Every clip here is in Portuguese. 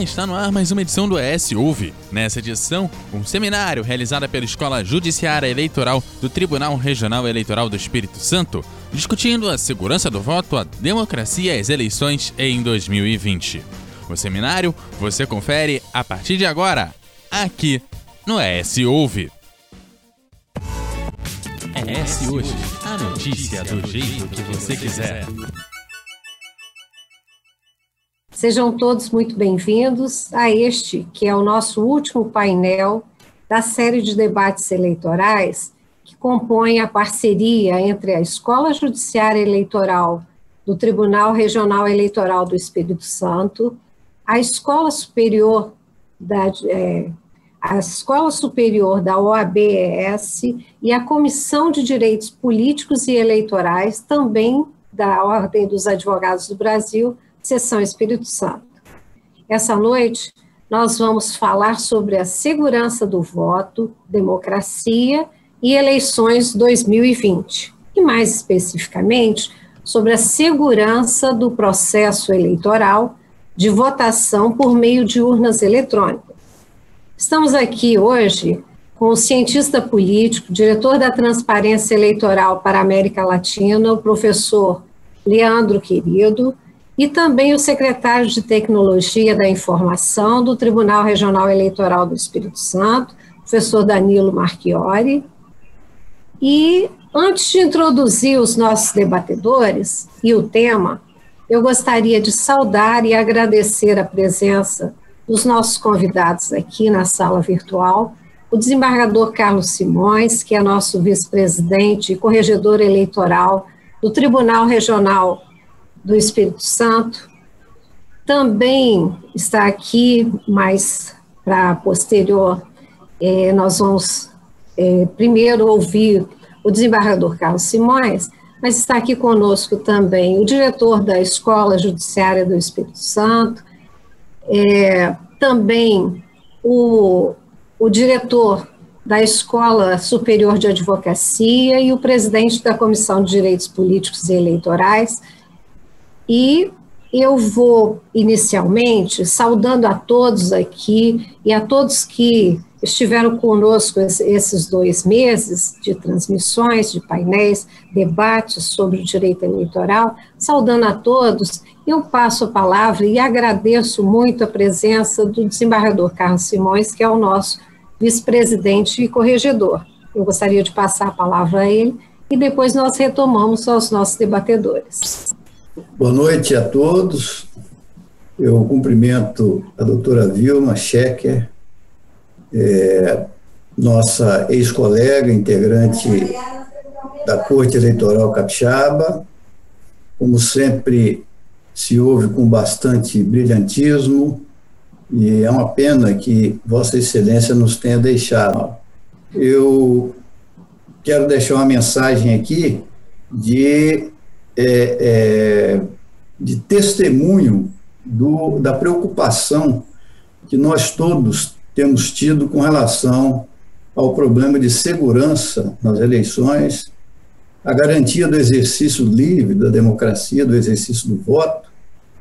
Está no ar mais uma edição do ES Ouve. Nessa edição, um seminário realizado pela Escola Judiciária Eleitoral do Tribunal Regional Eleitoral do Espírito Santo, discutindo a segurança do voto, a democracia e as eleições em 2020. O seminário você confere a partir de agora, aqui no ES Ouve. ES Hoje, a notícia do jeito que você quiser. Sejam todos muito bem-vindos a este, que é o nosso último painel da série de debates eleitorais que compõe a parceria entre a Escola Judiciária Eleitoral do Tribunal Regional Eleitoral do Espírito Santo, a Escola Superior da é, a Escola Superior da OABES e a Comissão de Direitos Políticos e Eleitorais, também da Ordem dos Advogados do Brasil, Seção Espírito Santo. Essa noite, nós vamos falar sobre a segurança do voto, democracia e eleições 2020. E, mais especificamente, sobre a segurança do processo eleitoral de votação por meio de urnas eletrônicas. Estamos aqui hoje com o cientista político, diretor da Transparência Eleitoral para a América Latina, o professor Leandro Querido, e também o secretário de Tecnologia da Informação do Tribunal Regional Eleitoral do Espírito Santo, professor Danilo Marchiori. E antes de introduzir os nossos debatedores e o tema, eu gostaria de saudar e agradecer a presença dos nossos convidados aqui na sala virtual, o desembargador Carlos Simões, que é nosso vice-presidente e corregedor eleitoral do Tribunal Regional do Espírito Santo. Também está aqui, mas para posterior, é, nós vamos é, primeiro ouvir o desembargador Carlos Simões, mas está aqui conosco também o diretor da Escola Judiciária do Espírito Santo, é, também o, o diretor da Escola Superior de Advocacia e o presidente da Comissão de Direitos Políticos e Eleitorais, e eu vou inicialmente saudando a todos aqui e a todos que estiveram conosco esses dois meses de transmissões, de painéis, debates sobre o direito eleitoral, saudando a todos, eu passo a palavra e agradeço muito a presença do desembargador Carlos Simões, que é o nosso vice-presidente e corregedor. Eu gostaria de passar a palavra a ele e depois nós retomamos aos nossos debatedores. Boa noite a todos. Eu cumprimento a doutora Vilma Schecker, é, nossa ex-colega, integrante da Corte Eleitoral Capixaba. Como sempre, se ouve com bastante brilhantismo e é uma pena que Vossa Excelência nos tenha deixado. Eu quero deixar uma mensagem aqui de é, é, de testemunho do, da preocupação que nós todos temos tido com relação ao problema de segurança nas eleições, a garantia do exercício livre da democracia, do exercício do voto,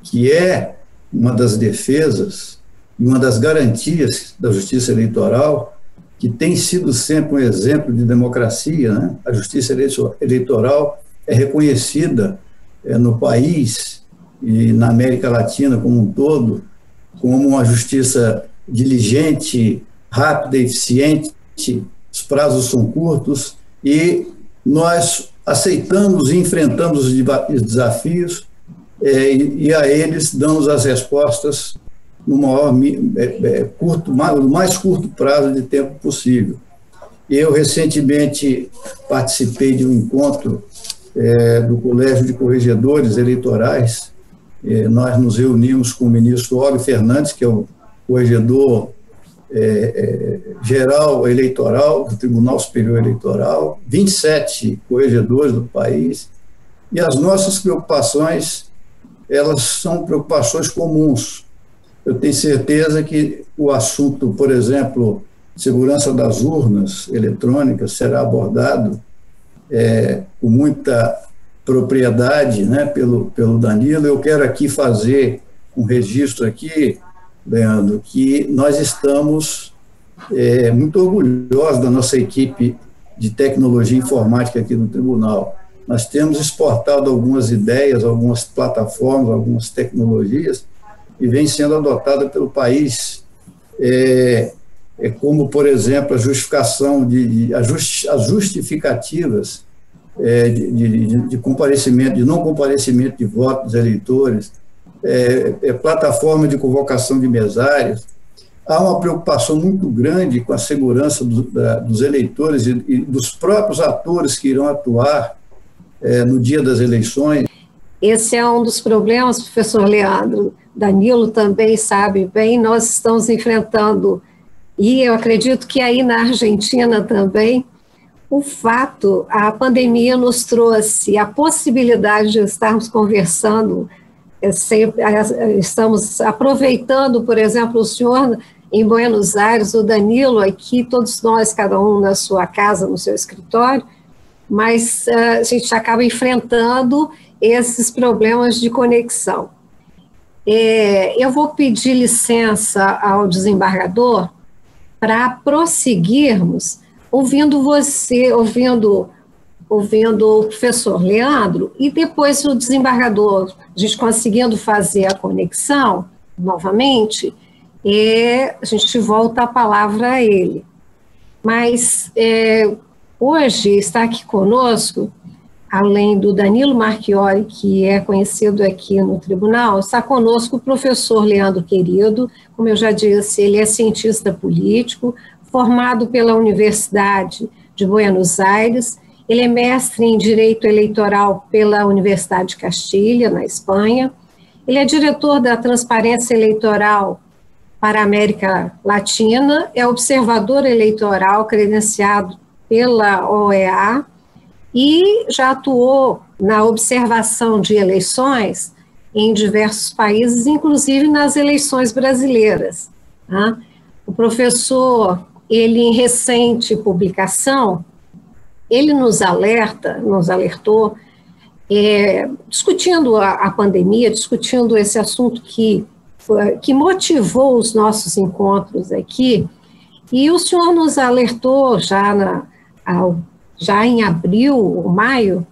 que é uma das defesas e uma das garantias da justiça eleitoral, que tem sido sempre um exemplo de democracia. Né? A justiça eleitoral é reconhecida é, no país e na América Latina como um todo como uma justiça diligente, rápida, eficiente, os prazos são curtos e nós aceitamos e enfrentamos os desafios é, e, a eles damos as respostas no maior é, é, curto, no mais curto prazo de tempo possível. Eu recentemente participei de um encontro é, do Colégio de Corregedores Eleitorais, é, nós nos reunimos com o ministro Óbvio Fernandes, que é o corregedor é, é, geral eleitoral do Tribunal Superior Eleitoral, 27 corregedores do país, e as nossas preocupações, elas são preocupações comuns. Eu tenho certeza que o assunto, por exemplo, segurança das urnas eletrônicas será abordado é, com muita propriedade né, pelo, pelo Danilo. Eu quero aqui fazer um registro aqui Leandro, que nós estamos é, muito orgulhosos da nossa equipe de tecnologia informática aqui no tribunal. Nós temos exportado algumas ideias, algumas plataformas, algumas tecnologias e vem sendo adotada pelo país, é, como, por exemplo, a justificação de, de as justificativas é, de, de, de, comparecimento, de não comparecimento de votos dos eleitores, é, é, plataforma de convocação de mesários. Há uma preocupação muito grande com a segurança do, da, dos eleitores e, e, dos próprios atores que irão atuar é, no dia das eleições. Esse é um dos problemas, professor Leandro. Danilo também sabe bem, nós estamos enfrentando, e eu acredito que aí na Argentina também, o fato, a pandemia nos trouxe a possibilidade de estarmos conversando, é sempre, é, estamos aproveitando, por exemplo, o senhor em Buenos Aires, o Danilo aqui, todos nós, cada um na sua casa, no seu escritório, mas uh, a gente acaba enfrentando esses problemas de conexão. Eu vou pedir licença ao desembargador para prosseguirmos ouvindo você, ouvindo ouvindo o professor Leandro, e depois o desembargador, a gente conseguindo fazer a conexão novamente, é, a gente volta a palavra a ele. Mas é, hoje está aqui conosco além do Danilo Marchiori, que é conhecido aqui no tribunal, está conosco o professor Leandro Querido, como eu já disse, ele é cientista político, formado pela Universidade de Buenos Aires, ele é mestre em Direito Eleitoral pela Universidade de Castilha, na Espanha, ele é diretor da Transparência Eleitoral para a América Latina, é observador eleitoral credenciado pela OEA, e já atuou na observação de eleições em diversos países, inclusive nas eleições brasileiras. Tá? O professor, ele em recente publicação, ele nos alerta, nos alertou, é, discutindo a, a, pandemia, discutindo esse assunto que, que motivou os nossos encontros aqui, e o senhor nos alertou já na, ao já em abril ou maio,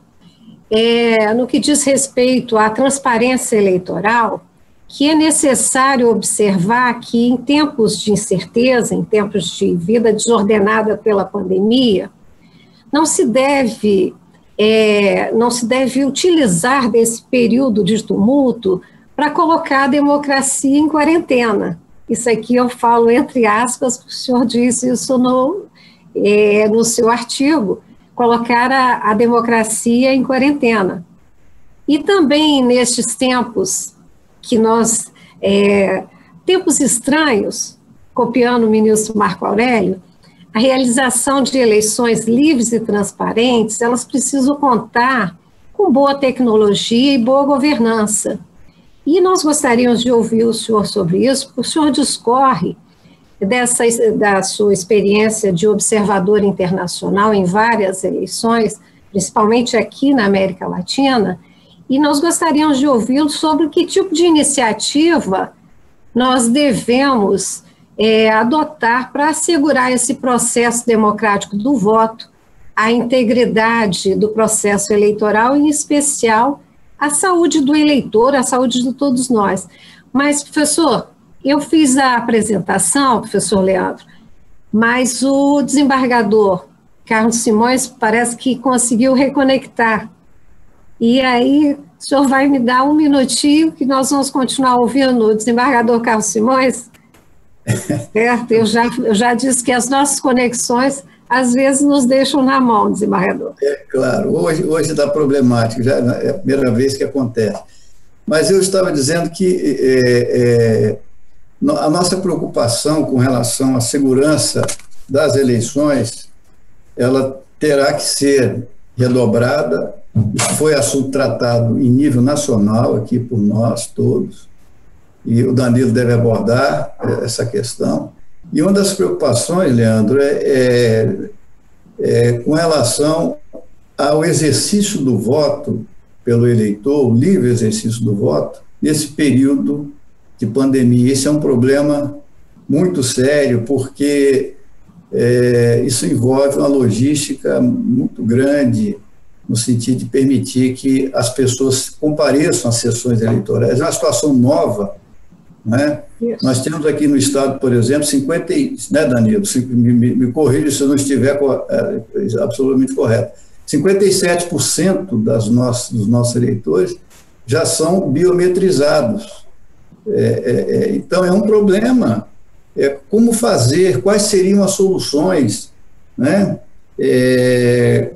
é, no que diz respeito à transparência eleitoral, que é necessário observar que em tempos de incerteza, em tempos de vida desordenada pela pandemia, não se deve é, não se deve utilizar desse período de tumulto para colocar a democracia em quarentena. Isso aqui eu falo entre aspas, o senhor disse isso no, é, no seu artigo, colocar a, a democracia em quarentena. E também nestes tempos que nós, é, tempos estranhos, copiando o ministro Marco Aurélio, a realização de eleições livres e transparentes, elas precisam contar com boa tecnologia e boa governança. E nós gostaríamos de ouvir o senhor sobre isso, porque o senhor discorre dessa, da sua experiência de observador internacional em várias eleições, principalmente aqui na América Latina, e nós gostaríamos de ouvi-lo sobre que tipo de iniciativa nós devemos é, adotar para assegurar esse processo democrático do voto, a integridade do processo eleitoral, em especial a saúde do eleitor, a saúde de todos nós. Mas, professor, eu fiz a apresentação, professor Leandro, mas o desembargador Carlos Simões parece que conseguiu reconectar. E aí, o senhor vai me dar um minutinho que nós vamos continuar ouvindo o desembargador Carlos Simões? certo? Eu já, eu já disse que as nossas conexões às vezes nos deixam na mão, desembargador. É claro, hoje, hoje está problemático, já é a primeira vez que acontece. Mas eu estava dizendo que é, é, a nossa preocupação com relação à segurança das eleições, ela terá que ser redobrada. Isso foi assunto tratado em nível nacional aqui por nós todos, e o Danilo deve abordar essa questão. E uma das preocupações, Leandro, é, é, é com relação ao exercício do voto pelo eleitor, o livre exercício do voto, nesse período de pandemia. Esse é um problema muito sério, porque é, isso envolve uma logística muito grande, no sentido de permitir que as pessoas compareçam às sessões eleitorais. É uma situação nova. Né? Nós temos aqui no Estado, por exemplo, 50, né, Danilo? Me, me, me corrija se eu não estiver é, absolutamente correto. 57% das nossas, dos nossos eleitores já são biometrizados. É, é, é, então, é um problema. É, como fazer, quais seriam as soluções, né? É,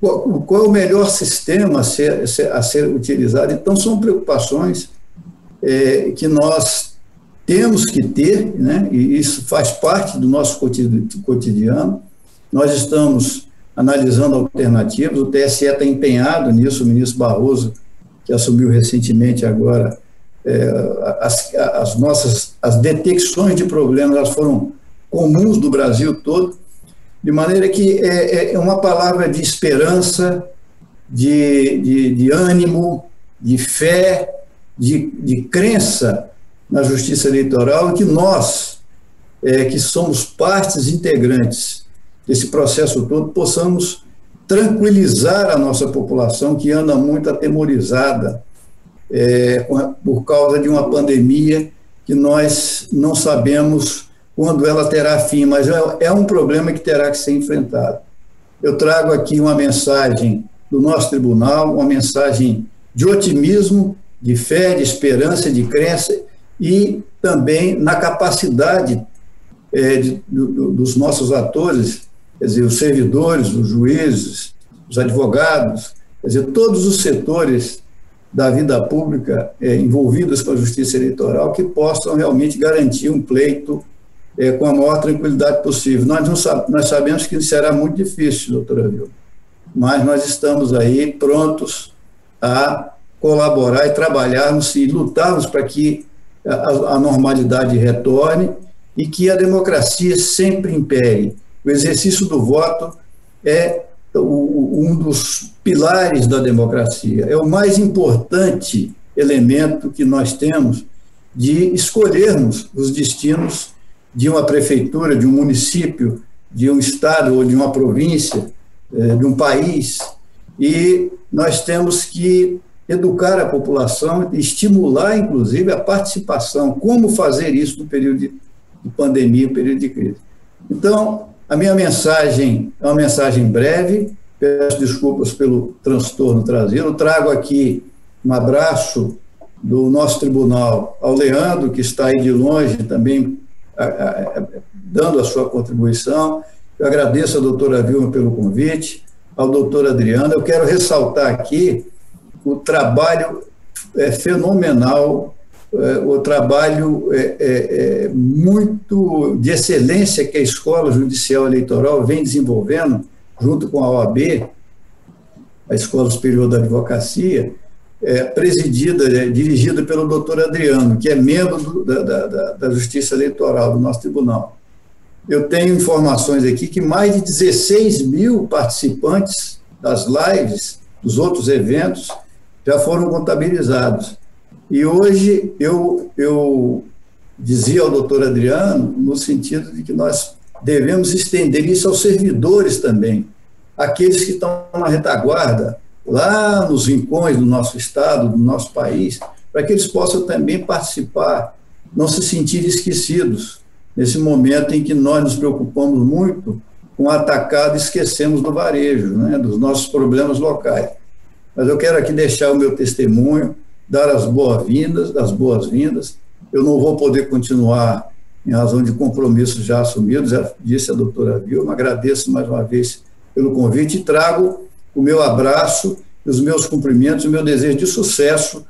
qual, qual, é o melhor sistema a ser, a ser utilizado? Então, são preocupações é, que nós temos que ter, né? e isso faz parte do nosso cotidiano. Nós estamos analisando alternativas, o TSE está empenhado nisso, o ministro Barroso, que assumiu recentemente agora, as, as, nossas as detecções de problemas elas foram comuns do Brasil todo, de maneira que é, é uma palavra de esperança, de, de, de ânimo, de fé, de, de crença na justiça eleitoral, que nós, é, que somos partes integrantes desse processo todo, possamos tranquilizar a nossa população que anda muito atemorizada é, por causa de uma pandemia que nós não sabemos quando ela terá fim, mas é, é um problema que terá que ser enfrentado. Eu trago aqui uma mensagem do nosso tribunal, uma mensagem de otimismo, de fé, de esperança, de crença e também na capacidade é, de, do, dos nossos atores, quer dizer, os servidores, os juízes, os advogados, quer dizer, todos os setores da vida pública é, envolvidos com a justiça eleitoral que possam realmente garantir um pleito é, com a maior tranquilidade possível. Nós, não, nós sabemos que será muito difícil, doutora Vilma, mas nós estamos aí prontos a colaborar e trabalharmos e lutarmos para que a, a normalidade retorne e que a democracia sempre impere. O exercício do voto é um dos pilares da democracia, é o mais importante elemento que nós temos de escolhermos os destinos de uma prefeitura, de um município, de um estado ou de uma província, eh, de um país. E nós temos que educar a população, estimular, inclusive, a participação. Como fazer isso no período de pandemia, período de crise. Então, a minha mensagem é uma mensagem breve, peço desculpas pelo transtorno trazido, trago aqui um abraço do nosso tribunal ao Leandro, que está aí de longe também a, a, dando a sua contribuição. Eu agradeço à doutora Vilma pelo convite, ao doutor Adriano. Eu quero ressaltar aqui o trabalho é, fenomenal é, o trabalho é, é, é, muito de excelência que a Escola Judicial Eleitoral vem desenvolvendo, junto com a OAB, a Escola Superior da Advocacia, é, presidida, é, dirigida pelo doutor Adriano, que é membro do, da, da, da Justiça Eleitoral do nosso tribunal. Eu tenho informações aqui que mais de 16 mil participantes das lives, dos outros eventos, já foram contabilizados. E hoje eu, eu dizia ao doutor Adriano, no sentido de que nós devemos estender isso aos servidores também, aqueles que estão na retaguarda, lá nos rincões do nosso estado, do nosso país, para que eles possam também participar, não se sentirem esquecidos nesse momento em que nós nos preocupamos muito com o atacado e esquecemos do varejo, né, dos nossos problemas locais. Mas eu quero aqui deixar o meu testemunho dar as boas-vindas, as boas-vindas. Eu não vou poder continuar em razão de compromissos já assumidos, já disse a doutora Vilma, agradeço mais uma vez pelo convite e trago o meu abraço, os meus cumprimentos, o meu desejo de sucesso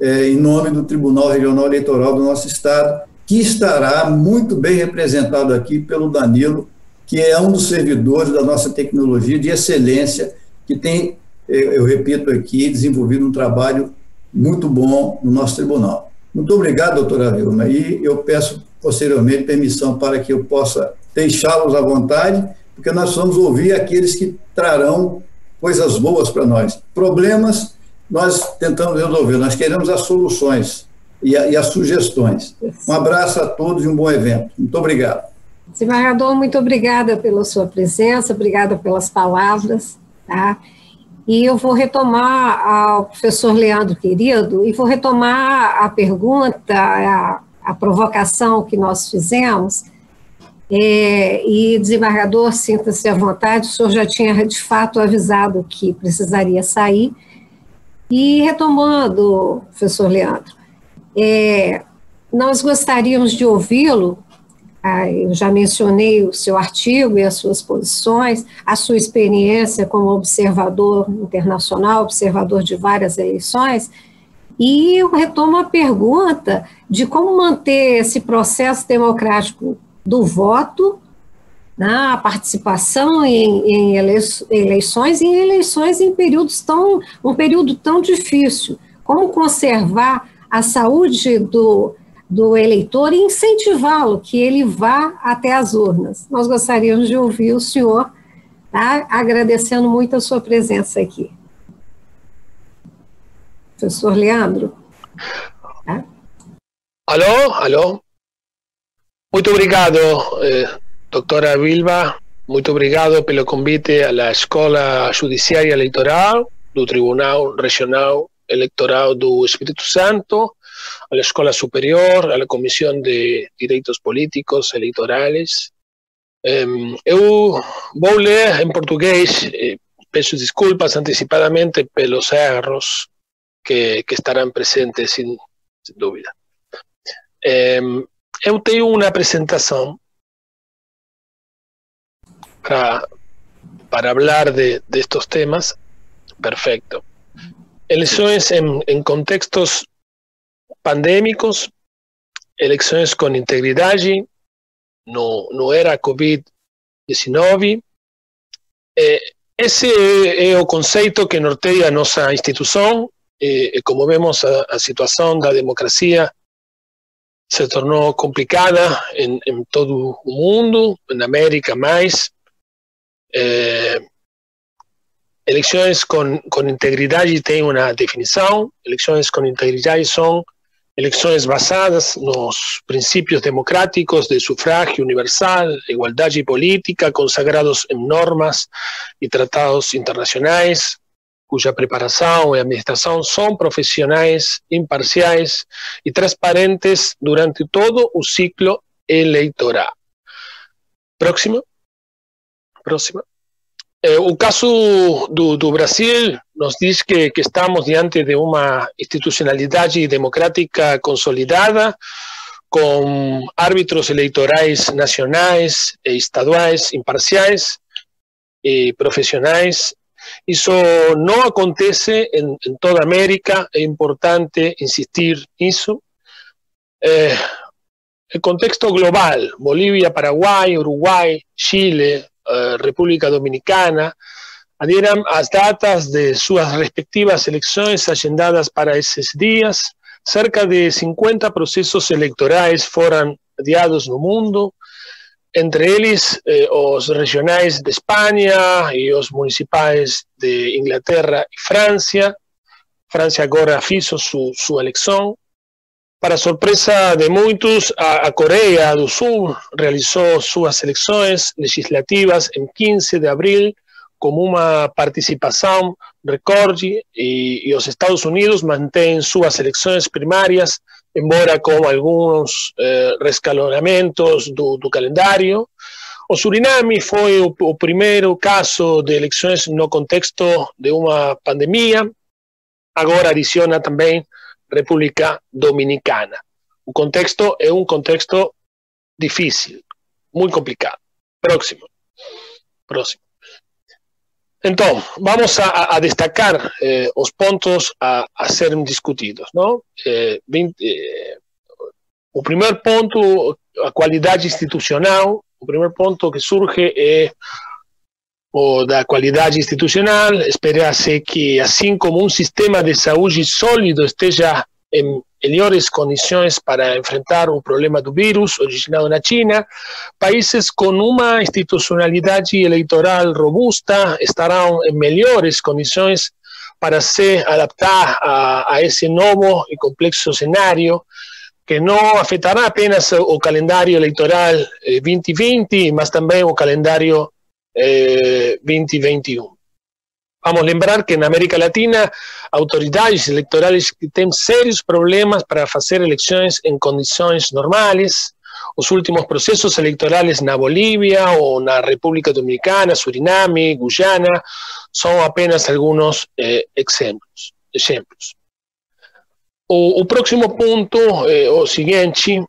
é, em nome do Tribunal Regional Eleitoral do nosso Estado, que estará muito bem representado aqui pelo Danilo, que é um dos servidores da nossa tecnologia de excelência, que tem, eu repito aqui, desenvolvido um trabalho muito bom no nosso tribunal. Muito obrigado, doutora Vilma, e eu peço posteriormente permissão para que eu possa deixá-los à vontade, porque nós vamos ouvir aqueles que trarão coisas boas para nós. Problemas, nós tentamos resolver, nós queremos as soluções. e, a, e as sugestões. Um abraço a todos e um bom evento. Muito obrigado. Desembargador, muito obrigada pela sua presença, obrigada pelas palavras, tá? E eu vou retomar ao professor Leandro Querido e vou retomar a pergunta, a, a provocação que nós fizemos. É, e, desembargador, sinta-se à vontade, o senhor já tinha de fato avisado que precisaria sair. E retomando, professor Leandro, é, nós gostaríamos de ouvi-lo ah, eu já mencionei o seu artigo e as suas posições, a sua experiência como observador internacional, observador de várias eleições, e eu retomo a pergunta de como manter esse processo democrático do voto, né, a participação em, em eleições e em eleições em períodos tão, um período tão difícil. Como conservar a saúde do, do eleitor e incentivá-lo que ele vá até as urnas. Nós gostaríamos de ouvir o senhor, tá? agradecendo muito a sua presença aqui. Professor Leandro. Tá? Alô, alô. Muito obrigado, eh, doutora. Muito obrigado pelo convite à Escola Judiciária Eleitoral do Tribunal Regional Eleitoral do Espírito Santo la Escola Superior, la Comisión de Direitos Políticos Eleitorais. Um, eu vou ler em português, eh, peço desculpas antecipadamente pelos erros que, que estarão presentes, sem, sem dúvida. Um, eu tenho para, para falar de, de estos temas. Perfecto. Eleições em, em contextos pandémicos, eleições com integridade, não, não era Covid-19. É, esse é o conceito que norteia a nossa instituição. E, como vemos, a, a, situação da democracia se tornou complicada em, em todo o mundo, na América mais. É, eleições com, com integridade têm uma definição. Eleições com integridade são eleições basadas nos princípios democráticos de sufragio universal, igualdade política, consagrados em normas e tratados internacionais, cuja preparação e administração são profissionais, imparciais e transparentes durante todo o ciclo eleitoral. Próximo. Próxima. Eh, o caso do, Brasil nos diz que, que, estamos diante de uma institucionalidade democrática consolidada, com árbitros eleitorais nacionais e estaduais imparciais e profissionais. Isso não acontece em toda a América, é importante insistir nisso. É, el contexto global, Bolívia, Paraguai, Uruguai, Chile, Eh, República Dominicana adhieran as datas de sus respectivas elecciones agendadas para esos días. Cerca de 50 procesos electorales fueron adiados no mundo, entre los eh, regionales de España y los municipales de Inglaterra y Francia. Francia agora hizo su, su elección. Para sorpresa de muchos, a, Corea del Sur realizó sus elecciones legislativas en 15 de abril como una participación récord y, los Estados Unidos mantienen sus elecciones primarias, embora con algunos eh, rescalonamientos do, calendario. O Suriname fue el primer caso de elecciones no contexto de una pandemia. Ahora adiciona también República Dominicana. O contexto é um contexto difícil, muito complicado. Próximo. Próximo. Então, vamos a, a destacar eh, os pontos a, a serem discutidos. Eh, 20, eh, o primeiro ponto, a qualidade institucional. O primeiro ponto que surge é o da qualidade institucional, espera-se que, assim como um sistema de saúde sólido esteja em melhores condições para enfrentar o problema do vírus originado na China, países com uma institucionalidade eleitoral robusta estarão em melhores condições para se adaptar a, a esse novo e complexo cenário que não afetará apenas o calendário eleitoral 2020, eh, mas também o calendário eh, 2021. Vamos lembrar que na América Latina, autoridades eleitorais têm sérios problemas para fazer eleições em condições normais. Os últimos processos eleitorais na Bolívia ou na República Dominicana, Suriname, Guyana, são apenas alguns eh, exemplos. exemplos. O, o próximo ponto é o seguinte: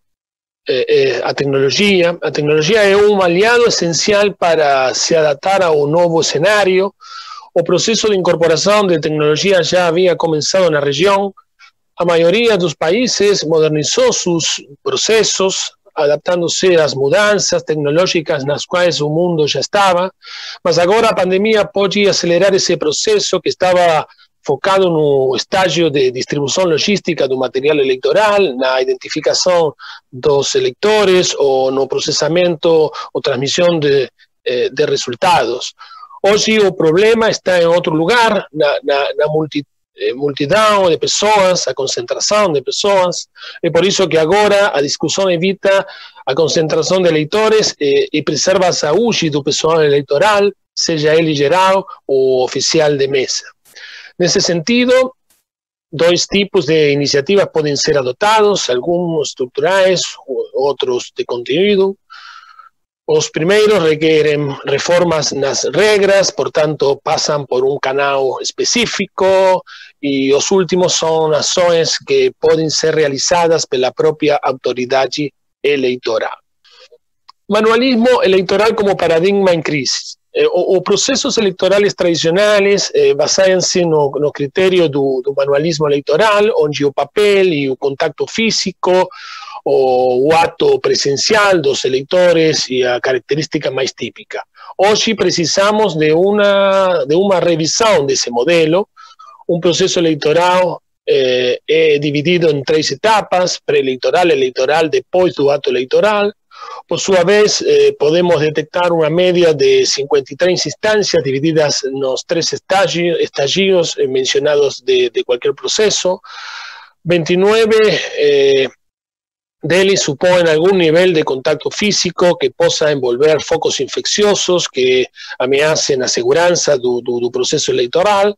é, é, a tecnologia. A tecnologia é um aliado essencial para se adaptar ao novo cenário. O processo de incorporação de tecnologia já havia começado na região. A maioria dos países modernizou seus processos, adaptando-se às mudanças tecnológicas nas quais o mundo já estava, mas agora a pandemia pode acelerar esse processo que estava focado no estágio de distribuição logística do material eleitoral, na identificação dos eleitores ou no processamento ou transmissão de, de resultados. Hoje o problema está em outro lugar, na, na, na multi, multidão de pessoas, a concentração de pessoas. É por isso que agora a discussão evita a concentração de eleitores eh, e preserva a saúde do pessoal eleitoral, seja ele geral ou oficial de mesa. Nesse sentido, dois tipos de iniciativas podem ser adotados, alguns estruturais, outros de conteúdo. Os primeiros requerem reformas nas regras, portanto, passam por um canal específico, e os últimos são ações que podem ser realizadas pela própria autoridade eleitoral. Manualismo eleitoral como paradigma em crise. eh, o, processos eleitorais tradicionais eh, baseam-se no, no do, manualismo eleitoral, onde o papel e o contato físico, o, o ato presencial dos eleitores e a característica mais típica. Hoje precisamos de uma, de uma revisão desse modelo, um processo eleitoral eh, é dividido em três etapas, pré-eleitoral, eleitoral, depois do ato eleitoral, por su vez, eh, podemos detectar una media de 53 instancias divididas en los tres estadios, estadios eh, mencionados de, de, cualquier proceso. 29 eh, deles suponen algún nivel de contacto físico que possa envolver focos infecciosos que ameacen la seguridad del proceso electoral.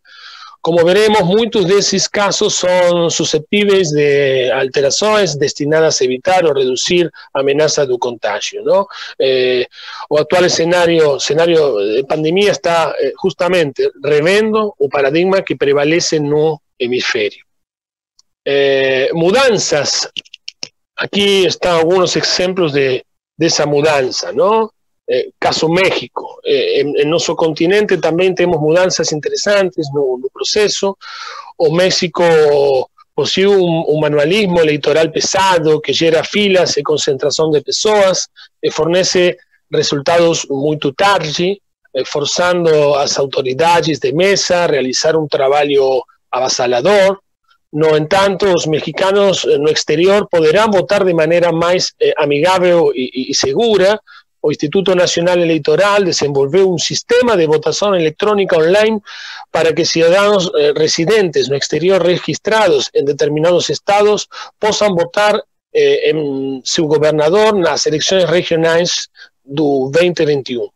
Como veremos, muchos de esos casos son susceptibles de alteraciones destinadas a evitar o reducir amenaza de contagio. ¿no? Eh, o actual escenario, escenario de pandemia está eh, justamente revendo o paradigma que prevalece no hemisferio. Eh, mudanzas. Aquí están algunos ejemplos de, de esa mudanza, ¿no? Eh, caso México. Eh, en, nuestro continente también tenemos mudanzas interesantes no, no proceso. O México posee un, un, manualismo electoral pesado que gera filas y concentración de personas, eh, fornece resultados muy tarde, forzando a las autoridades de mesa a realizar un trabajo avasallador. No entanto, los mexicanos no exterior podrán votar de manera más amigable y, y segura, o Instituto Nacional Electoral desenvolveu um sistema de votação eletrônica online para que cidadãos eh, residentes no exterior registrados em determinados estados possam votar eh, em seu governador nas eleições regionais do 2021.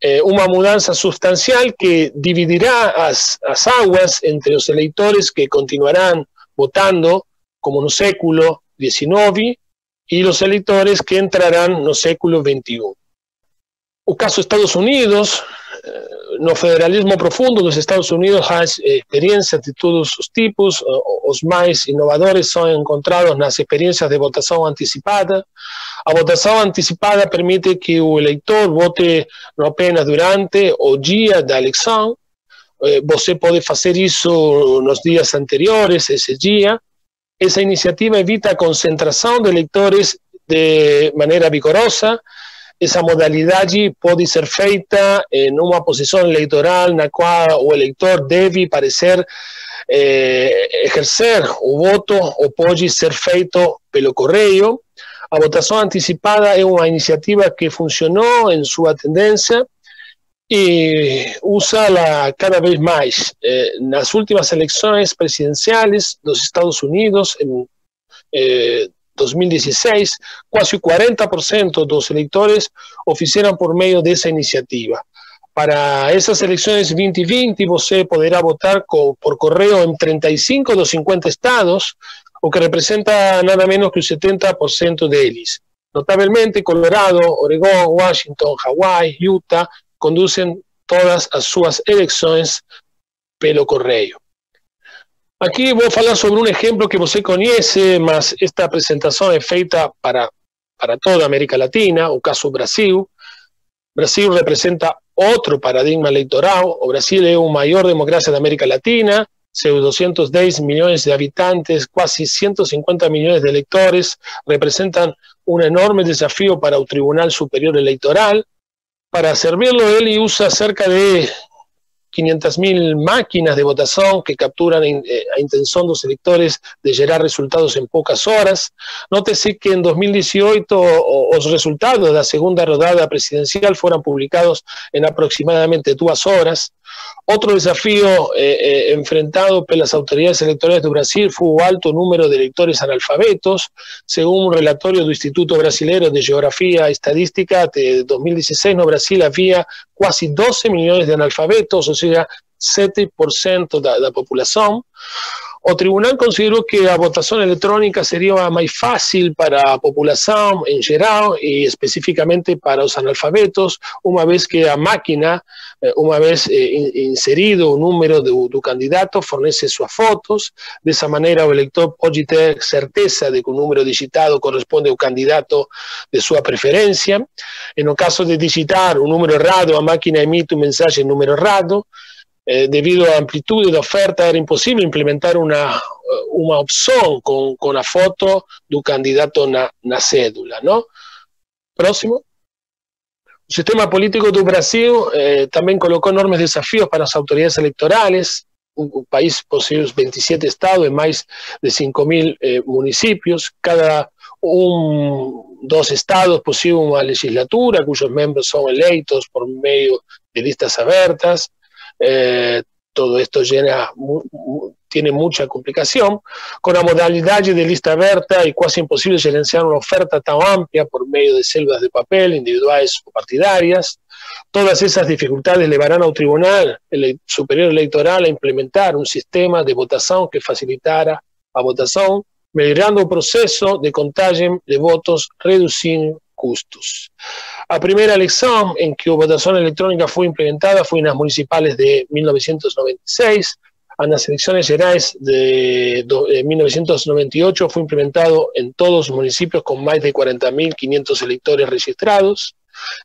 Eh, uma mudança substancial que dividirá as, as águas entre os eleitores que continuarão votando, como no século XIX, y los electores que entrarán no século XXI. O caso Estados Unidos, no federalismo profundo dos Estados Unidos há experiências de todos os tipos, os mais inovadores são encontrados nas experiências de votação antecipada. A votação antecipada permite que o eleitor vote não apenas durante o dia da eleição, eh, você pode fazer isso nos dias anteriores, esse dia, essa iniciativa evita a concentração de eleitores de maneira vigorosa. Essa modalidade pode ser feita em uma posição eleitoral na qual o eleitor deve parecer eh, exercer o voto ou pode ser feito pelo correio. A votação antecipada é uma iniciativa que funcionou em sua tendência y usa cada vez más. Eh, en las últimas elecciones presidenciales de los Estados Unidos, en 2016, casi 40% de los electores oficiaron por medio de esa iniciativa. Para esas elecciones 2020, usted podrá votar por correo en 35 de los 50 estados, o que representa nada menos que el 70% de ellos. Notablemente, Colorado, Oregón, Washington, Hawái, Utah conducen todas as suas eleições pelo correio. Aqui vou falar sobre um exemplo que você conhece, mas esta apresentação é feita para, para toda América Latina, o caso Brasil. Brasil representa outro paradigma eleitoral. O Brasil é a maior democracia da América Latina, seus 210 milhões de habitantes, quase 150 milhões de eleitores, representan um enorme desafio para o Tribunal Superior Eleitoral, para servirlo, él usa cerca de 500.000 máquinas de votación que capturan eh, a intención de los electores de generar resultados en pocas horas. Nótese que en 2018 los resultados de la segunda rodada presidencial fueron publicados en aproximadamente dos horas. Otro desafío eh, eh, enfrentado por las autoridades electorales de Brasil fue un alto número de electores analfabetos. Según un relatorio del Instituto Brasileño de Geografía y Estadística de 2016, en Brasil había casi 12 millones de analfabetos, o sea, 7% de la población. O tribunal consideró que la votación electrónica sería más fácil para la población en general y específicamente para los analfabetos, una vez que la máquina, eh, una vez eh, inserido un número de, tu candidato, fornece sus fotos. De esa manera, el elector puede tener certeza de que un número digitado corresponde al candidato de su preferencia. En el caso de digitar un número errado, la máquina emite un mensaje en número errado. Eh, debido a amplitud de oferta, era imposible implementar una, eh, una opción con, con la foto del candidato na, na cédula. ¿no? Próximo. El sistema político de Brasil eh, también colocó enormes desafíos para las autoridades electorales. Un, país posee 27 estados y más de 5.000 municipios. Cada un, dos estados poseen una legislatura cuyos miembros son electos por medio de listas abiertas. Eh, todo esto llena, tiene mucha complicación. Con la modalidad de lista abierta y casi imposible gerenciar una oferta tan amplia por medio de selvas de papel individuales o partidarias. Todas esas dificultades llevarán al Tribunal Superior Electoral a implementar un sistema de votación que facilitara la votación, mejorando el proceso de contagio de votos, reduciendo custos. A primeira eleição em que a votação eletrônica foi implementada foi nas municipais de 1996, nas eleições gerais de 1998 foi implementado em todos os municípios com mais de 40.500 eleitores registrados.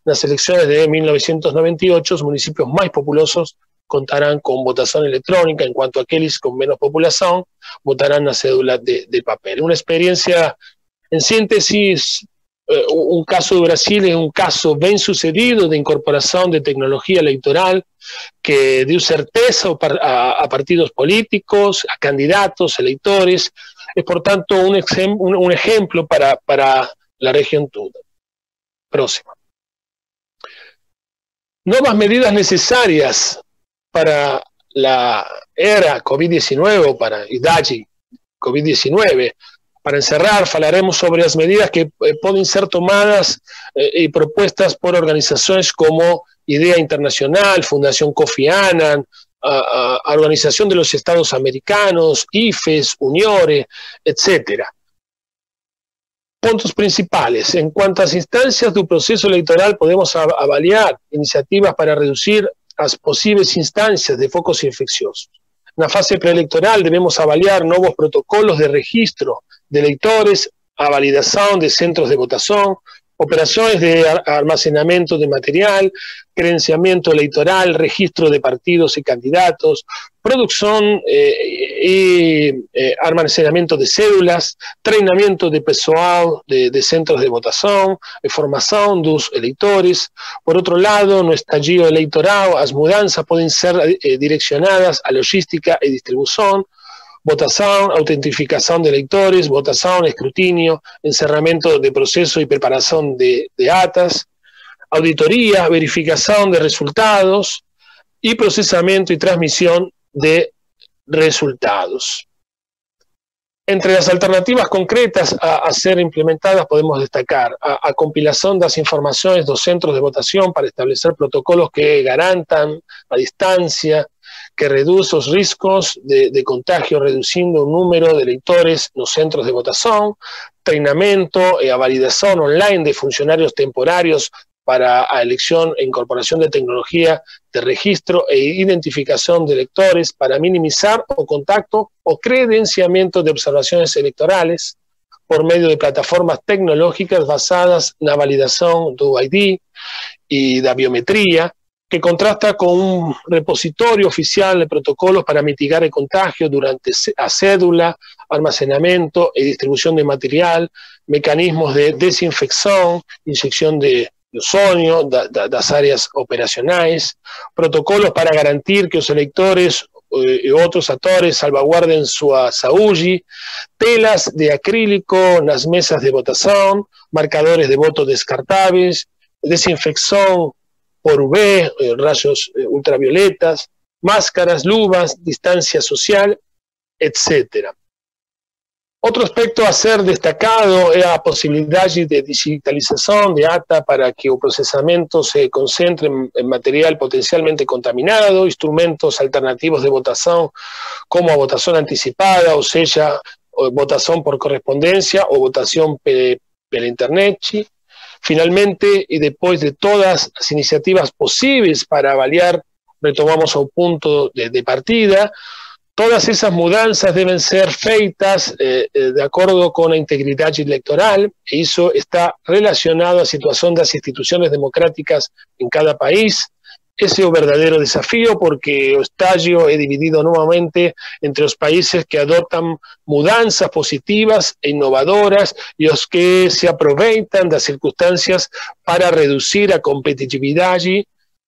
Nas eleições de 1998, os municípios mais populosos contarán con votación electrónica, en cuanto a aquellos con menos población votarán la cédula de, papel. Una experiencia, en síntesis, eh, un caso de Brasil es un caso bien sucedido de incorporación de tecnología electoral que dio certeza a, partidos políticos, a candidatos, electores. Es por tanto un, un, ejemplo para, para, la región toda. Próxima. Nuevas medidas necesarias para la era COVID-19 o para IDAGI COVID-19 para encerrar, hablaremos sobre las medidas que eh, pueden ser tomadas eh, y propuestas por organizaciones como Idea Internacional, Fundación Kofi Annan, Organización de los Estados Americanos, IFES, UNIORE, etc. Puntos principales. En cuántas instancias del proceso electoral podemos avaliar iniciativas para reducir las posibles instancias de focos infecciosos. En la fase preelectoral debemos avaliar nuevos protocolos de registro de electores a validación de centros de votación, operaciones de almacenamiento de material, credenciamiento electoral, registro de partidos y candidatos, producción eh, y eh, almacenamiento de cédulas, entrenamiento de personal de, centros de votación, formación de los electores. Por otro lado, no estallido electoral, las mudanzas pueden ser eh, direccionadas a logística y distribución, votación, autentificación de electores, votación, escrutinio, encerramiento de proceso y preparación de, atas, auditoría, verificación de resultados y procesamiento y transmisión de resultados. Entre las alternativas concretas a, ser implementadas podemos destacar a, compilación de las informaciones de los centros de votación para establecer protocolos que garantan a distancia, que reducen los riesgos de, contagio reduciendo el número de electores en los centros de votación, entrenamiento y validación online de funcionarios temporarios para la elección e incorporación de tecnología de registro e identificación de electores para minimizar o contacto o credenciamiento de observaciones electorales por medio de plataformas tecnológicas basadas en la validación do ID y la biometría, que contrasta con un repositorio oficial de protocolos para mitigar el contagio durante a cédula, almacenamiento y distribución de material, mecanismos de desinfección, inyección de ozonio, das áreas operacionales, protocolos para garantir que los electores eh, y otros actores salvaguarden su saúde, telas de acrílico en las mesas de votación, marcadores de voto descartables, desinfección por UV, eh, rayos eh, ultravioletas, máscaras, luvas, distancia social, etcétera. Otro aspecto a ser destacado es la posibilidad de digitalización de acta para que el procesamiento se concentre en material potencialmente contaminado, instrumentos alternativos de votación como a votación anticipada, o sea, votación por correspondencia o votación por internet. Finalmente, y después de todas las iniciativas posibles para avaliar, retomamos un punto de partida, Todas esas mudanzas deben ser feitas eh, eh, de acuerdo con la integridad electoral, eso está relacionado a la situación de las instituciones democráticas en cada país. Ese es un verdadero desafío porque el estadio es dividido nuevamente entre los países que adoptan mudanzas positivas e innovadoras y los que se aprovechan de las circunstancias para reducir la competitividad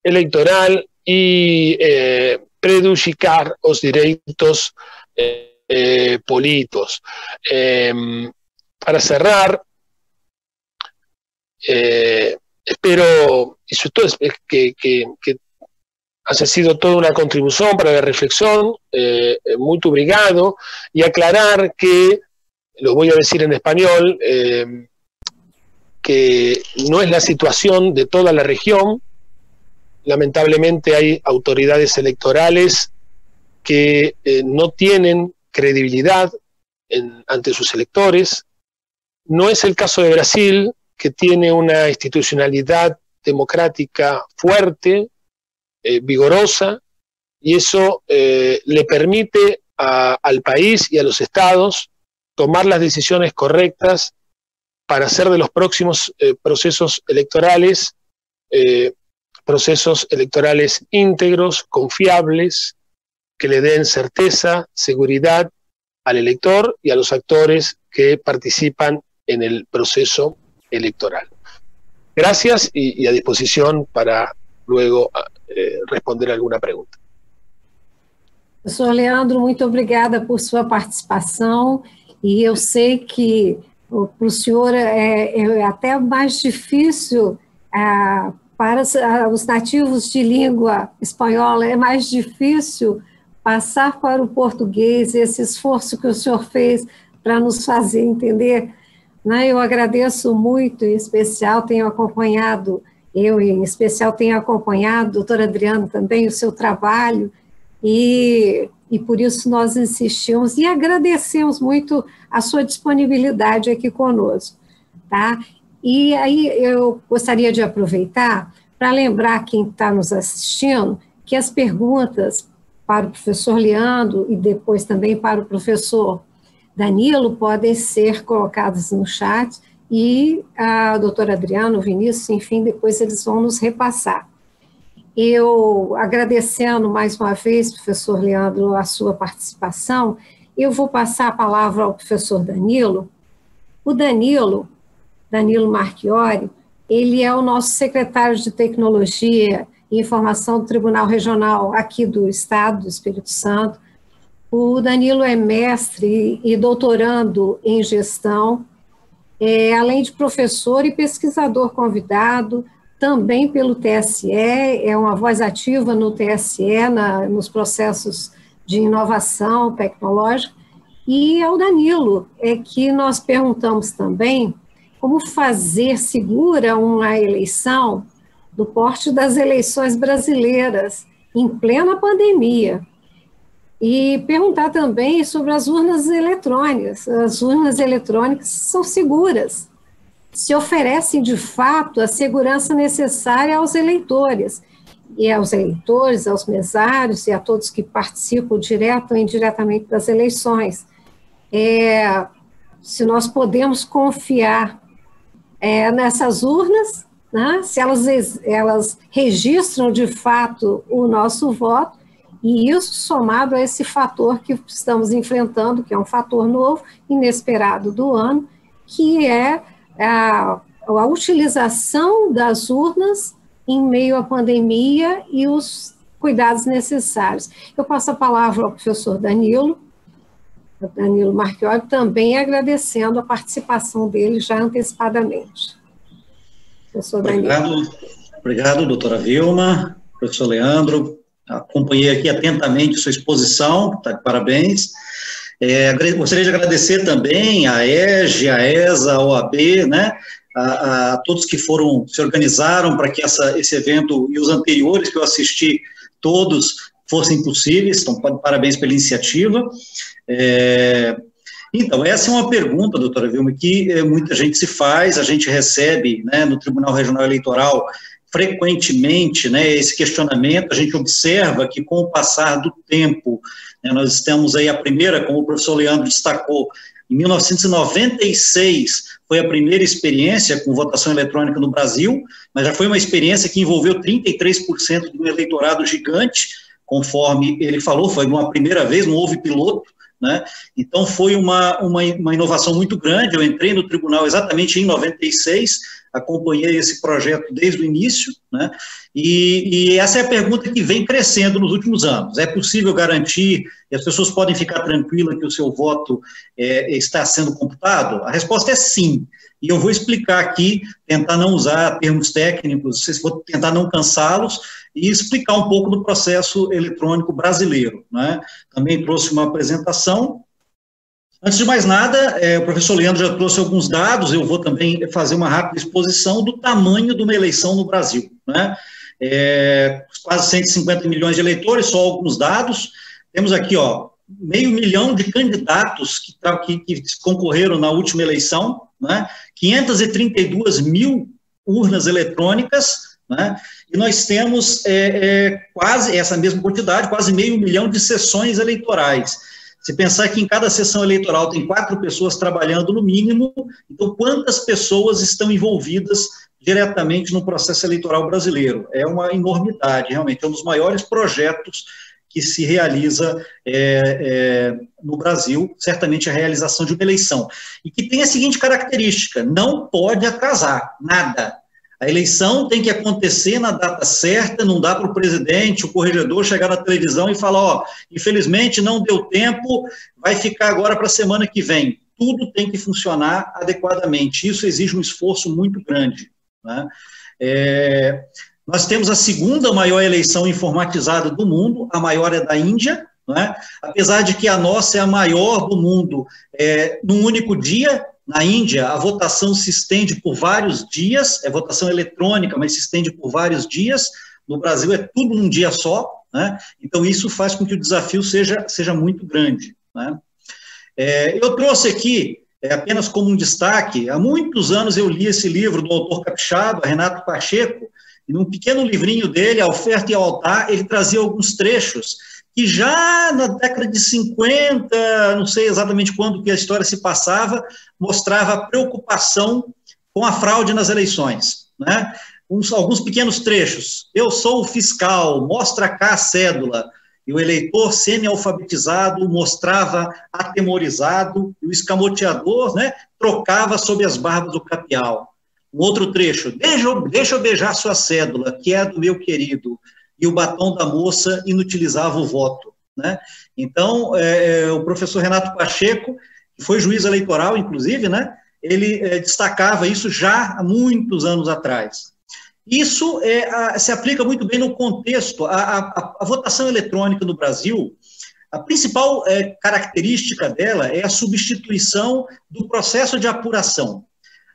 electoral y eh, prejudicar los derechos eh, eh, políticos. Em, para cerrar, eh, eso todo es que, que, haya sido toda una contribución para la reflexión, muy obrigado, y aclarar que, lo voy a decir en español, em, que no es la situación de toda la región, lamentablemente hay autoridades electorales que eh, no tienen credibilidad ante sus electores. No es el caso de Brasil, que tiene una institucionalidad democrática fuerte, eh, vigorosa, y eso eh, le permite al país y a los estados tomar las decisiones correctas para hacer de los próximos procesos electorales procesos electorales íntegros, confiables, que le den certeza, seguridad al elector y a los actores que participan en el proceso electoral. Gracias y, a disposición para luego eh, responder alguna pregunta. Professor Leandro, muito obrigada por sua participação e eu sei que para o senhor é, é até mais difícil ah, para os nativos de língua espanhola é mais difícil passar para o português esse esforço que o senhor fez para nos fazer entender. Né? Eu agradeço muito, em especial tenho acompanhado, eu em especial tenho acompanhado, doutor Adriano também, o seu trabalho, e, e por isso nós insistimos e agradecemos muito a sua disponibilidade aqui conosco. Tá? E aí eu gostaria de aproveitar para lembrar quem está nos assistindo que as perguntas para o professor Leandro e depois também para o professor Danilo podem ser colocadas no chat e a doutora Adriano, o Vinícius, enfim, depois eles vão nos repassar. Eu, agradecendo mais uma vez, professor Leandro, a sua participação, eu vou passar a palavra ao professor Danilo. O Danilo, Danilo Marchiori, ele é o nosso secretário de Tecnologia e Informação do Tribunal Regional aqui do Estado do Espírito Santo. O Danilo é mestre e doutorando em gestão, é, além de professor e pesquisador convidado, também pelo TSE, é uma voz ativa no TSE, na, nos processos de inovação tecnológica, e ao Danilo, é que nós perguntamos também como fazer segura uma eleição do porte das eleições brasileiras em plena pandemia. E perguntar também sobre as urnas eletrônicas. As urnas eletrônicas são seguras, se oferecem de fato a segurança necessária aos eleitores, e aos eleitores, aos mesários e a todos que participam direto ou indiretamente das eleições. É, se nós podemos confiar é, nessas urnas, né, se elas, elas registram de fato o nosso voto, e isso somado a esse fator que estamos enfrentando, que é um fator novo, inesperado do ano, que é a, a utilização das urnas em meio à pandemia e os cuidados necessários. Eu passo a palavra ao professor Danilo, Danilo Marchiori, também agradecendo a participação dele já antecipadamente. Professor Danilo. Obrigado, obrigado doutora Vilma, professor Leandro, acompanhei aqui atentamente sua exposição, tá, parabéns. É, gostaria de agradecer também a EGE, a ESA, a OAB, né, a, a todos que foram, se organizaram para que essa, esse evento e os anteriores que eu assisti, todos fossem possíveis, então parabéns pela iniciativa. É, então, essa é uma pergunta, doutora Vilma, que é, muita gente se faz, a gente recebe né, no Tribunal Regional Eleitoral frequentemente né, esse questionamento, a gente observa que com o passar do tempo, né, nós estamos aí a primeira, como o professor Leandro destacou, em 1996 foi a primeira experiência com votação eletrônica no Brasil, mas já foi uma experiência que envolveu 33% do eleitorado gigante, conforme ele falou, foi uma primeira vez, não houve piloto, né? Então foi uma, uma, uma inovação muito grande. Eu entrei no tribunal exatamente em 96, acompanhei esse projeto desde o início, né? E, e, essa é a pergunta que vem crescendo nos últimos anos. É possível garantir que as pessoas podem ficar tranquilas que o seu voto é, está sendo computado? A resposta é sim. E eu vou explicar aqui, tentar não usar termos técnicos, vou tentar não cansá-los e explicar um pouco do processo eletrônico brasileiro. Né? Também trouxe uma apresentação Antes de mais nada, é, o professor Leandro já trouxe alguns dados, eu vou também fazer uma rápida exposição do tamanho de uma eleição no Brasil. Né? É, quase 150 milhões de eleitores, só alguns dados. Temos aqui, ó, meio milhão de candidatos que, tá, que, que concorreram na última eleição, né? 532 mil urnas eletrônicas, né? e nós temos é, é, quase essa mesma quantidade, quase meio milhão de sessões eleitorais. Se pensar que em cada sessão eleitoral tem quatro pessoas trabalhando no mínimo, então quantas pessoas estão envolvidas diretamente no processo eleitoral brasileiro? É uma enormidade, realmente, é um dos maiores projetos que se realiza é, é, no Brasil, certamente a realização de uma eleição, e que tem a seguinte característica: não pode atrasar nada. A eleição tem que acontecer na data certa, não dá para o presidente, o corregedor chegar na televisão e falar, ó, infelizmente não deu tempo, vai ficar agora para a semana que vem. Tudo tem que funcionar adequadamente. Isso exige um esforço muito grande. Né? É, nós temos a segunda maior eleição informatizada do mundo, a maior é da Índia, né? apesar de que a nossa é a maior do mundo é, num único dia, na Índia, a votação se estende por vários dias, é votação eletrônica, mas se estende por vários dias. No Brasil é tudo num dia só, né? Então isso faz com que o desafio seja, seja muito grande. Né? É, eu trouxe aqui, é, apenas como um destaque, há muitos anos eu li esse livro do autor capixaba, Renato Pacheco, e num pequeno livrinho dele, A Oferta e Altar, ele trazia alguns trechos que já na década de 50, não sei exatamente quando que a história se passava, mostrava preocupação com a fraude nas eleições. Né? Uns, alguns pequenos trechos. Eu sou o fiscal, mostra cá a cédula. E o eleitor semi-alfabetizado mostrava atemorizado, e o escamoteador né, trocava sob as barbas do capial. Um outro trecho, deixa deixa eu beijar sua cédula, que é do meu querido e o batom da moça inutilizava o voto. Né? Então, é, é, o professor Renato Pacheco, que foi juiz eleitoral, inclusive, né, ele é, destacava isso já há muitos anos atrás. Isso é, a, se aplica muito bem no contexto. A, a, a votação eletrônica no Brasil, a principal é, característica dela é a substituição do processo de apuração.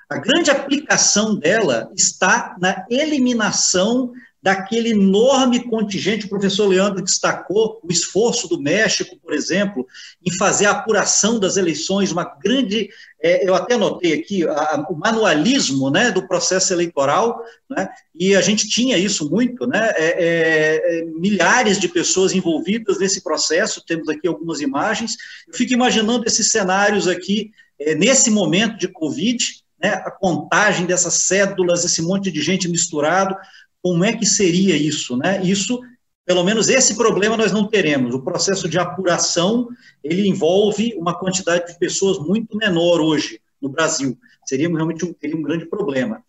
A grande aplicação dela está na eliminação daquele enorme contingente, o professor Leandro destacou o esforço do México, por exemplo, em fazer a apuração das eleições, uma grande, é, eu até notei aqui, a, o manualismo né, do processo eleitoral, né, e a gente tinha isso muito, né, é, é, é, milhares de pessoas envolvidas nesse processo, temos aqui algumas imagens, eu fico imaginando esses cenários aqui, é, nesse momento de Covid, né, a contagem dessas cédulas, esse monte de gente misturado, como é que seria isso, né? Isso, pelo menos esse problema nós não teremos. O processo de apuração, ele envolve uma quantidade de pessoas muito menor hoje no Brasil. Seria realmente um, um grande problema.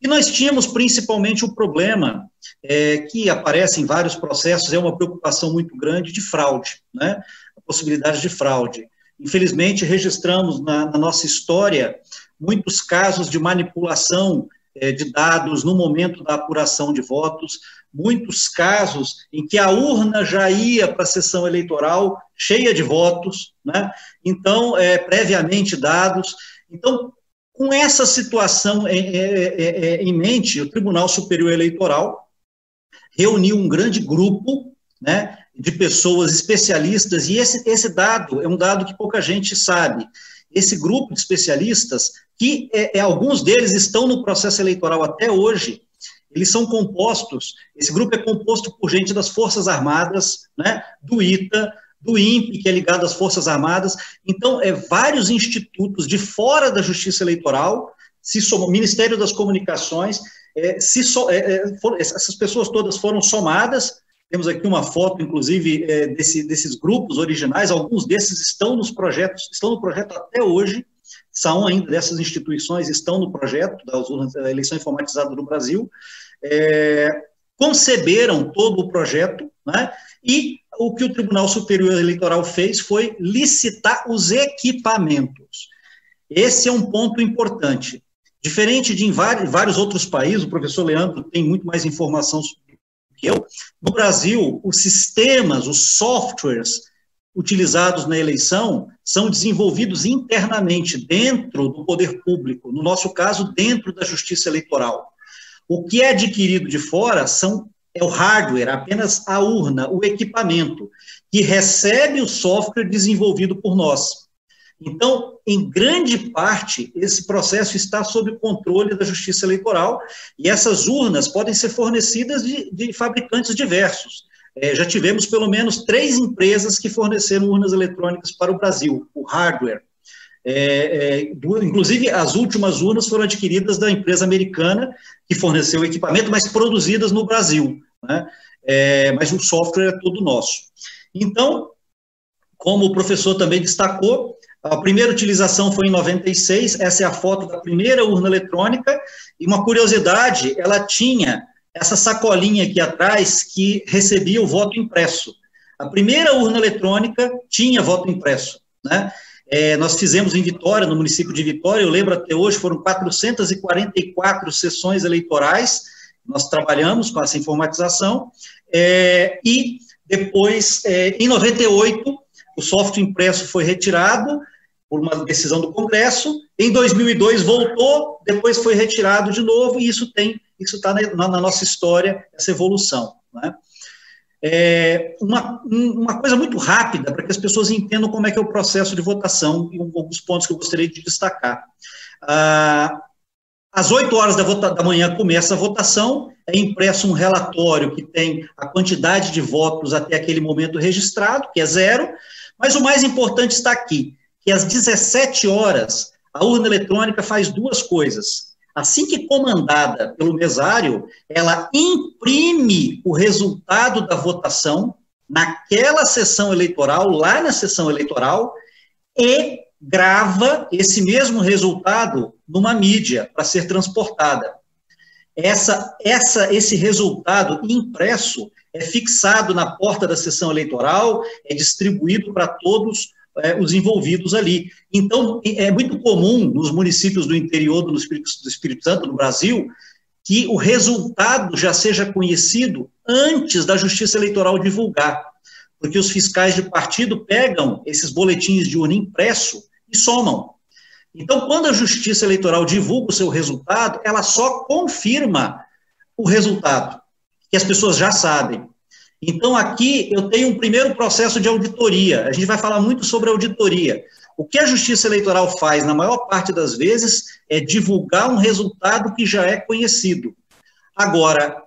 E nós tínhamos principalmente o problema é, que aparece em vários processos, é uma preocupação muito grande de fraude, né? A possibilidade de fraude. Infelizmente, registramos na, na nossa história muitos casos de manipulação de dados no momento da apuração de votos, muitos casos em que a urna já ia para a sessão eleitoral cheia de votos, né? então, é, previamente dados. Então, com essa situação em, em mente, o Tribunal Superior Eleitoral reuniu um grande grupo né, de pessoas especialistas, e esse, esse dado é um dado que pouca gente sabe. Esse grupo de especialistas que é, é, alguns deles estão no processo eleitoral até hoje, eles são compostos, esse grupo é composto por gente das Forças Armadas, né, do ITA, do INPE, que é ligado às Forças Armadas, então, é vários institutos de fora da Justiça Eleitoral, se somam, Ministério das Comunicações, é, se so, é, é for, essas pessoas todas foram somadas, temos aqui uma foto, inclusive, é, desse, desses grupos originais, alguns desses estão nos projetos, estão no projeto até hoje, são ainda dessas instituições, estão no projeto da eleição informatizada no Brasil, é, conceberam todo o projeto, né, e o que o Tribunal Superior Eleitoral fez foi licitar os equipamentos. Esse é um ponto importante. Diferente de em vários outros países, o professor Leandro tem muito mais informação que eu, no Brasil, os sistemas, os softwares utilizados na eleição são desenvolvidos internamente, dentro do poder público, no nosso caso, dentro da justiça eleitoral. O que é adquirido de fora são, é o hardware, apenas a urna, o equipamento, que recebe o software desenvolvido por nós. Então, em grande parte, esse processo está sob controle da Justiça Eleitoral e essas urnas podem ser fornecidas de, de fabricantes diversos. É, já tivemos pelo menos três empresas que forneceram urnas eletrônicas para o Brasil, o hardware. É, é, inclusive, as últimas urnas foram adquiridas da empresa americana que forneceu o equipamento, mas produzidas no Brasil. Né? É, mas o software é todo nosso. Então, como o professor também destacou, a primeira utilização foi em 96, essa é a foto da primeira urna eletrônica, e uma curiosidade, ela tinha essa sacolinha aqui atrás que recebia o voto impresso. A primeira urna eletrônica tinha voto impresso, né? É, nós fizemos em Vitória, no município de Vitória, eu lembro até hoje, foram 444 sessões eleitorais, nós trabalhamos com essa informatização, é, e depois, é, em 98, o software impresso foi retirado por uma decisão do Congresso, em 2002 voltou, depois foi retirado de novo, e isso tem isso está na, na, nossa história, essa evolução. Né? É, uma, uma coisa muito rápida, para que as pessoas entendam como é que é o processo de votação, e alguns pontos que eu gostaria de destacar. Ah, às 8 horas da, vota, da manhã começa a votação, é impresso um relatório que tem a quantidade de votos até aquele momento registrado, que é zero, mas o mais importante está aqui, que às 17 horas a urna eletrônica faz duas coisas assim que comandada pelo mesário, ela imprime o resultado da votação naquela sessão eleitoral, lá na sessão eleitoral, e grava esse mesmo resultado numa mídia para ser transportada. Essa, essa, esse resultado impresso é fixado na porta da sessão eleitoral, é distribuído para todos é, os envolvidos ali. Então, é muito comum nos municípios do interior do Espírito, do Espírito Santo, no Brasil, que o resultado já seja conhecido antes da Justiça Eleitoral divulgar, porque os fiscais de partido pegam esses boletins de urna impresso e somam. Então, quando a Justiça Eleitoral divulga o seu resultado, ela só confirma o resultado, que as pessoas já sabem. Então, aqui eu tenho um primeiro processo de auditoria. A gente vai falar muito sobre auditoria. O que a Justiça Eleitoral faz, na maior parte das vezes, é divulgar um resultado que já é conhecido. Agora,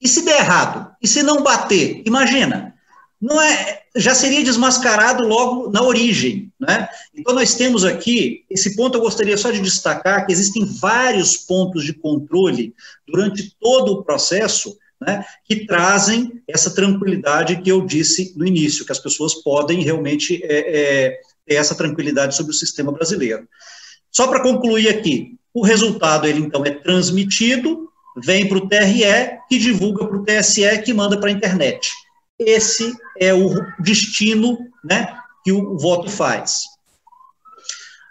e se der errado? E se não bater? Imagina, não é, já seria desmascarado logo na origem. Né? Então, nós temos aqui, esse ponto eu gostaria só de destacar, que existem vários pontos de controle durante todo o processo né, que trazem essa tranquilidade que eu disse no início, que as pessoas podem realmente é, é, ter essa tranquilidade sobre o sistema brasileiro. Só para concluir aqui, o resultado, ele então é transmitido, vem para o TRE, que divulga para o TSE, que manda para a internet. Esse é o destino né, que o voto faz.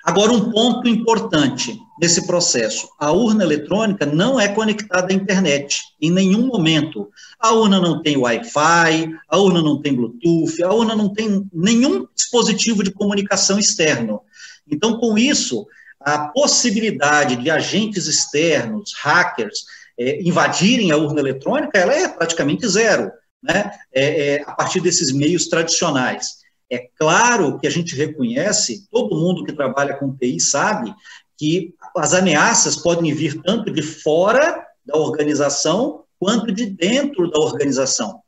Agora, um ponto importante nesse processo: a urna eletrônica não é conectada à internet em nenhum momento. A urna não tem Wi-Fi, a urna não tem Bluetooth, a urna não tem nenhum dispositivo de comunicação externo. Então, com isso, a possibilidade de agentes externos, hackers, é, invadirem a urna eletrônica, ela é praticamente zero, né? É, é, a partir desses meios tradicionais. É claro que a gente reconhece, todo mundo que trabalha com TI sabe, que as ameaças podem vir tanto de fora da organização quanto de dentro da organização.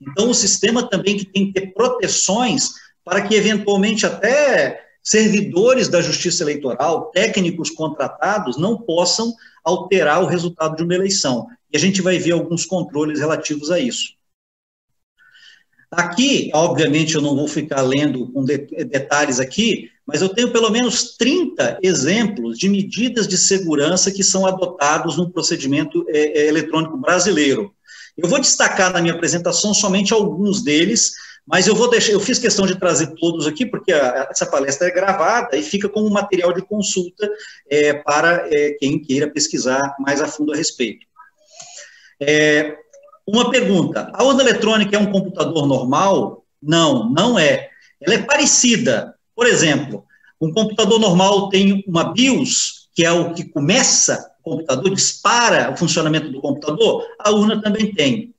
Então, o sistema também que tem que ter proteções para que, eventualmente, até servidores da Justiça Eleitoral, técnicos contratados, não possam alterar o resultado de uma eleição. E a gente vai ver alguns controles relativos a isso. Aqui, obviamente, eu não vou ficar lendo com de detalhes aqui, mas eu tenho pelo menos 30 exemplos de medidas de segurança que são adotados no procedimento é, é, eletrônico brasileiro. Eu vou destacar na minha apresentação somente alguns deles, mas eu vou deixar, eu fiz questão de trazer todos aqui, porque a, essa palestra é gravada e fica como material de consulta é, para é, quem queira pesquisar mais a fundo a respeito. É, uma pergunta: a urna eletrônica é um computador normal? Não, não é. Ela é parecida. Por exemplo, um computador normal tem uma BIOS, que é o que começa o computador, dispara o funcionamento do computador, a urna também tem.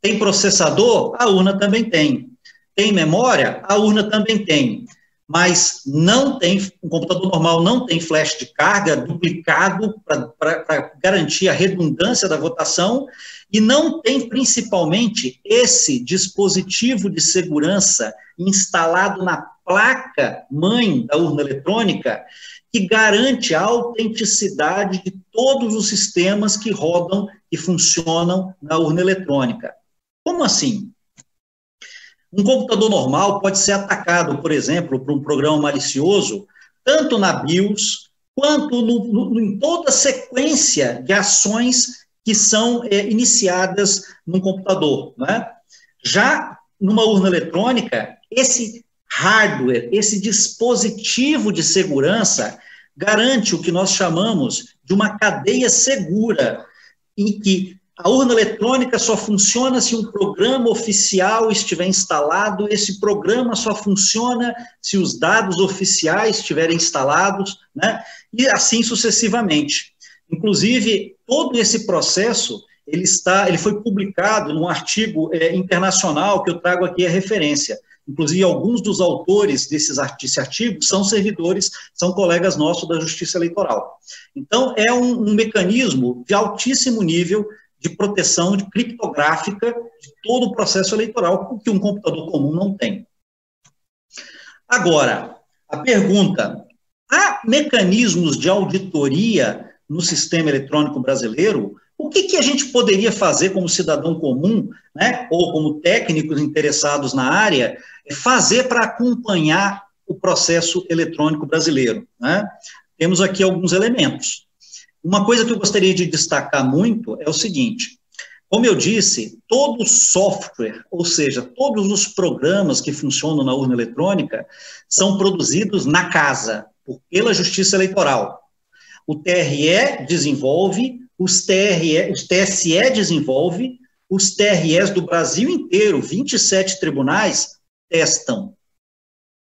Tem processador? A urna também tem. Tem memória? A urna também tem. Mas não tem, um computador normal não tem flash de carga duplicado para garantir a redundância da votação e não tem principalmente esse dispositivo de segurança instalado na placa mãe da urna eletrônica que garante a autenticidade de todos os sistemas que rodam e funcionam na urna eletrônica. Como assim? Um computador normal pode ser atacado, por exemplo, por um programa malicioso, tanto na BIOS quanto no, no, em toda a sequência de ações que são é, iniciadas no computador. Né? Já numa urna eletrônica, esse hardware, esse dispositivo de segurança, garante o que nós chamamos de uma cadeia segura, em que a urna eletrônica só funciona se um programa oficial estiver instalado, esse programa só funciona se os dados oficiais estiverem instalados, né? e assim sucessivamente. Inclusive, todo esse processo ele está, ele foi publicado num artigo é, internacional que eu trago aqui a referência. Inclusive, alguns dos autores desses, desse artigo são servidores, são colegas nossos da Justiça Eleitoral. Então, é um, um mecanismo de altíssimo nível de proteção de criptográfica de todo o processo eleitoral, que um computador comum não tem. Agora, a pergunta: há mecanismos de auditoria no sistema eletrônico brasileiro, o que, que a gente poderia fazer como cidadão comum, né, ou como técnicos interessados na área, é fazer para acompanhar o processo eletrônico brasileiro? Né? Temos aqui alguns elementos. Uma coisa que eu gostaria de destacar muito é o seguinte: como eu disse, todo software, ou seja, todos os programas que funcionam na urna eletrônica, são produzidos na casa, pela Justiça Eleitoral. O TRE desenvolve, os, TRE, os TSE desenvolve, os TREs do Brasil inteiro, 27 tribunais, testam.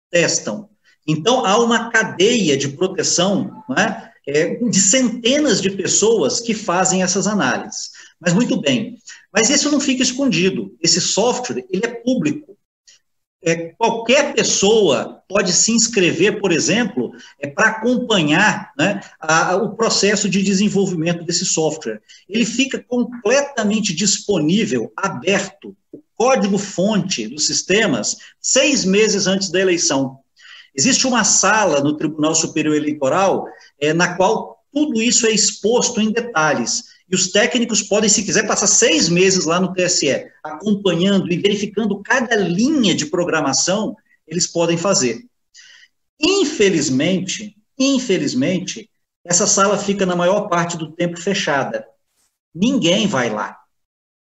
Testam. Então, há uma cadeia de proteção né, é, de centenas de pessoas que fazem essas análises. Mas, muito bem, mas isso não fica escondido. Esse software, ele é público. É, qualquer pessoa pode se inscrever, por exemplo, é, para acompanhar né, a, o processo de desenvolvimento desse software. Ele fica completamente disponível, aberto, o código-fonte dos sistemas, seis meses antes da eleição. Existe uma sala no Tribunal Superior Eleitoral é, na qual tudo isso é exposto em detalhes. E os técnicos podem, se quiser, passar seis meses lá no TSE, acompanhando e verificando cada linha de programação, eles podem fazer. Infelizmente, infelizmente, essa sala fica na maior parte do tempo fechada. Ninguém vai lá.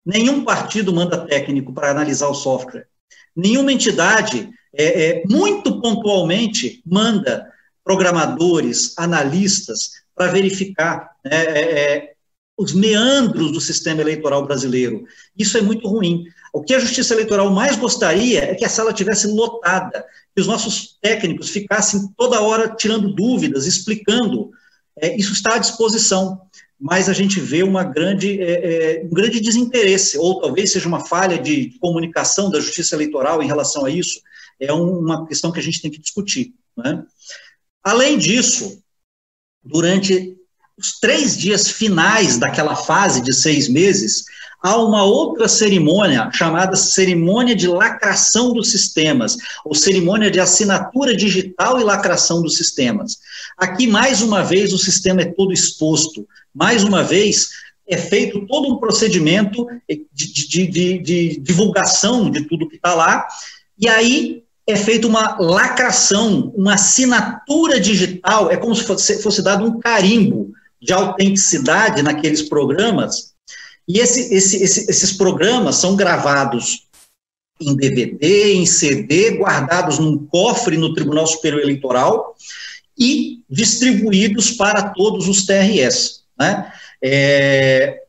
Nenhum partido manda técnico para analisar o software. Nenhuma entidade, é, é, muito pontualmente, manda programadores, analistas, para verificar né, é, é os meandros do sistema eleitoral brasileiro. Isso é muito ruim. O que a Justiça Eleitoral mais gostaria é que a sala tivesse lotada, que os nossos técnicos ficassem toda hora tirando dúvidas, explicando. É, isso está à disposição, mas a gente vê uma grande, é, é, um grande desinteresse, ou talvez seja uma falha de comunicação da Justiça Eleitoral em relação a isso. É uma questão que a gente tem que discutir. Né? Além disso, durante os três dias finais daquela fase de seis meses, há uma outra cerimônia chamada cerimônia de lacração dos sistemas, ou cerimônia de assinatura digital e lacração dos sistemas. Aqui, mais uma vez, o sistema é todo exposto. Mais uma vez, é feito todo um procedimento de, de, de, de divulgação de tudo que está lá, e aí é feita uma lacração, uma assinatura digital, é como se fosse, fosse dado um carimbo de autenticidade naqueles programas, e esse, esse, esse, esses programas são gravados em DVD, em CD, guardados num cofre no Tribunal Superior Eleitoral e distribuídos para todos os TRS. Né? É,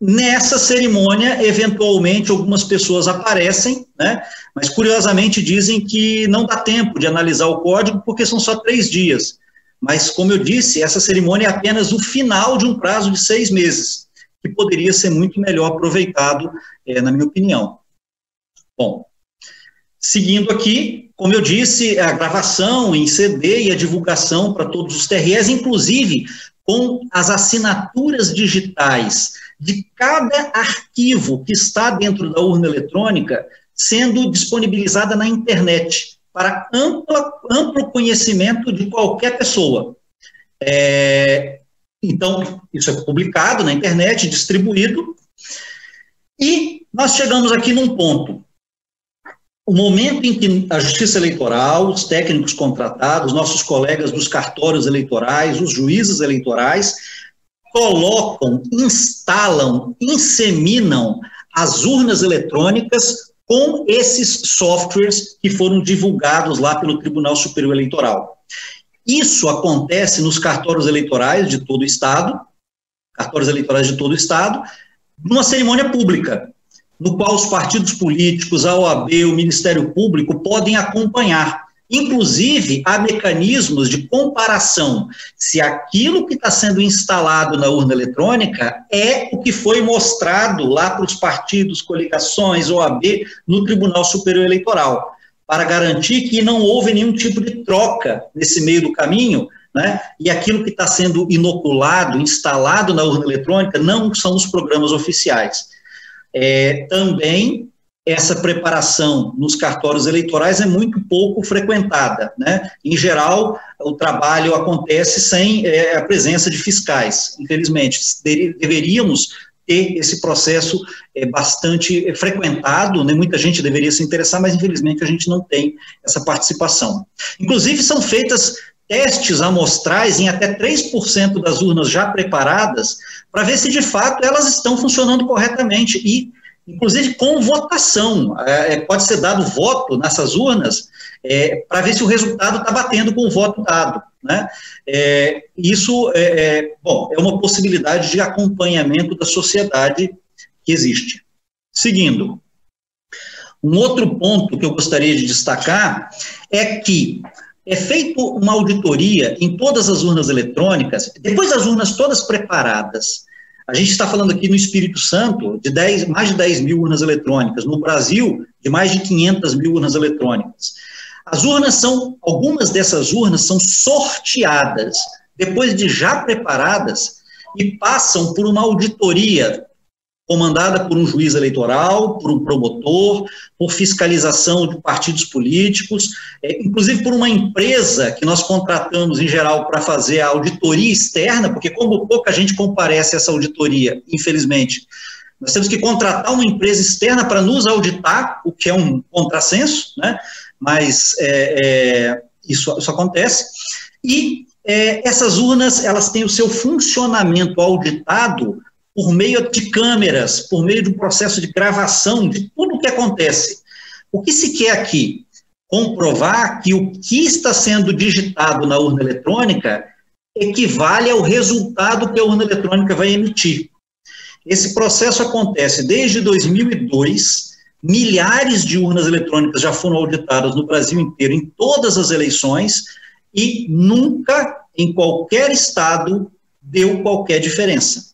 nessa cerimônia, eventualmente, algumas pessoas aparecem, né? mas curiosamente dizem que não dá tempo de analisar o código porque são só três dias. Mas, como eu disse, essa cerimônia é apenas o final de um prazo de seis meses, que poderia ser muito melhor aproveitado, é, na minha opinião. Bom, seguindo aqui, como eu disse, a gravação em CD e a divulgação para todos os TREs, inclusive com as assinaturas digitais de cada arquivo que está dentro da urna eletrônica sendo disponibilizada na internet para ampla, amplo conhecimento de qualquer pessoa. É, então, isso é publicado na internet, distribuído, e nós chegamos aqui num ponto. O momento em que a Justiça Eleitoral, os técnicos contratados, nossos colegas dos cartórios eleitorais, os juízes eleitorais, colocam, instalam, inseminam as urnas eletrônicas com esses softwares que foram divulgados lá pelo Tribunal Superior Eleitoral. Isso acontece nos cartórios eleitorais de todo o Estado, cartórios eleitorais de todo o Estado, numa cerimônia pública, no qual os partidos políticos, a OAB, o Ministério Público podem acompanhar Inclusive, há mecanismos de comparação se aquilo que está sendo instalado na urna eletrônica é o que foi mostrado lá para os partidos, coligações, OAB, no Tribunal Superior Eleitoral, para garantir que não houve nenhum tipo de troca nesse meio do caminho, né? E aquilo que está sendo inoculado, instalado na urna eletrônica, não são os programas oficiais. É, também essa preparação nos cartórios eleitorais é muito pouco frequentada. Né? Em geral, o trabalho acontece sem é, a presença de fiscais, infelizmente. Deveríamos ter esse processo é, bastante frequentado, né? muita gente deveria se interessar, mas infelizmente a gente não tem essa participação. Inclusive, são feitas testes amostrais em até 3% das urnas já preparadas, para ver se de fato elas estão funcionando corretamente. E inclusive com votação. É, é, pode ser dado voto nessas urnas é, para ver se o resultado está batendo com o voto dado. né? É, isso é, é, bom, é uma possibilidade de acompanhamento da sociedade que existe. Seguindo, um outro ponto que eu gostaria de destacar é que é feito uma auditoria em todas as urnas eletrônicas, depois das urnas todas preparadas. A gente está falando aqui no Espírito Santo de 10, mais de 10 mil urnas eletrônicas, no Brasil, de mais de 500 mil urnas eletrônicas. As urnas são, algumas dessas urnas são sorteadas, depois de já preparadas, e passam por uma auditoria comandada por um juiz eleitoral, por um promotor, por fiscalização de partidos políticos, é, inclusive por uma empresa que nós contratamos em geral para fazer a auditoria externa, porque como pouca gente comparece a essa auditoria, infelizmente, nós temos que contratar uma empresa externa para nos auditar, o que é um contrassenso, né? mas é, é, isso, isso, acontece. E é, essas urnas, elas têm o seu funcionamento auditado por meio de câmeras, por meio de um processo de gravação de tudo o que acontece. O que se quer aqui? Comprovar que o que está sendo digitado na urna eletrônica equivale ao resultado que a urna eletrônica vai emitir. Esse processo acontece desde 2002, milhares de urnas eletrônicas já foram auditadas no Brasil inteiro, em todas as eleições, e nunca, em qualquer estado, deu qualquer diferença.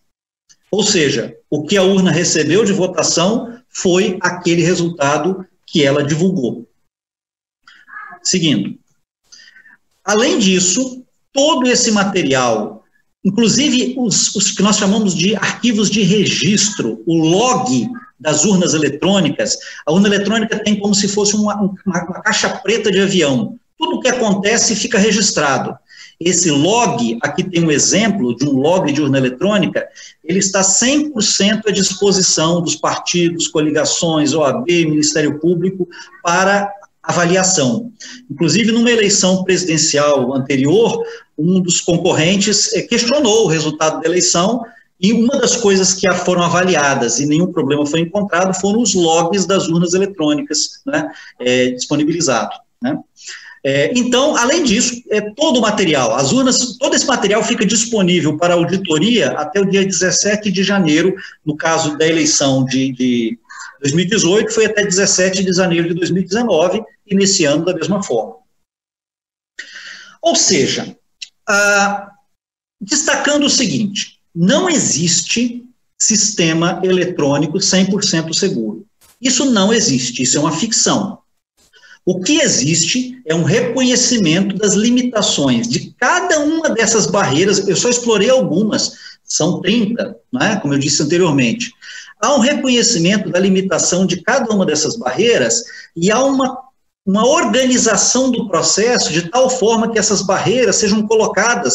Ou seja, o que a urna recebeu de votação foi aquele resultado que ela divulgou. Seguindo. Além disso, todo esse material, inclusive os, os que nós chamamos de arquivos de registro, o log das urnas eletrônicas, a urna eletrônica tem como se fosse uma, uma, uma caixa preta de avião. Tudo o que acontece fica registrado. Esse log, aqui tem um exemplo de um log de urna eletrônica, ele está 100% à disposição dos partidos, coligações, OAB, Ministério Público, para avaliação. Inclusive, numa eleição presidencial anterior, um dos concorrentes eh, questionou o resultado da eleição e uma das coisas que foram avaliadas e nenhum problema foi encontrado foram os logs das urnas eletrônicas né, é, disponibilizados. Né. É, então, além disso, é todo o material, as urnas, todo esse material fica disponível para auditoria até o dia 17 de janeiro, no caso da eleição de, de 2018, foi até 17 de janeiro de 2019, iniciando da mesma forma. Ou seja, ah, destacando o seguinte, não existe sistema eletrônico 100% seguro. Isso não existe, isso é uma ficção. O que existe é um reconhecimento das limitações de cada uma dessas barreiras. Eu só explorei algumas, são 30, né, como eu disse anteriormente. Há um reconhecimento da limitação de cada uma dessas barreiras e há uma, uma organização do processo de tal forma que essas barreiras sejam colocadas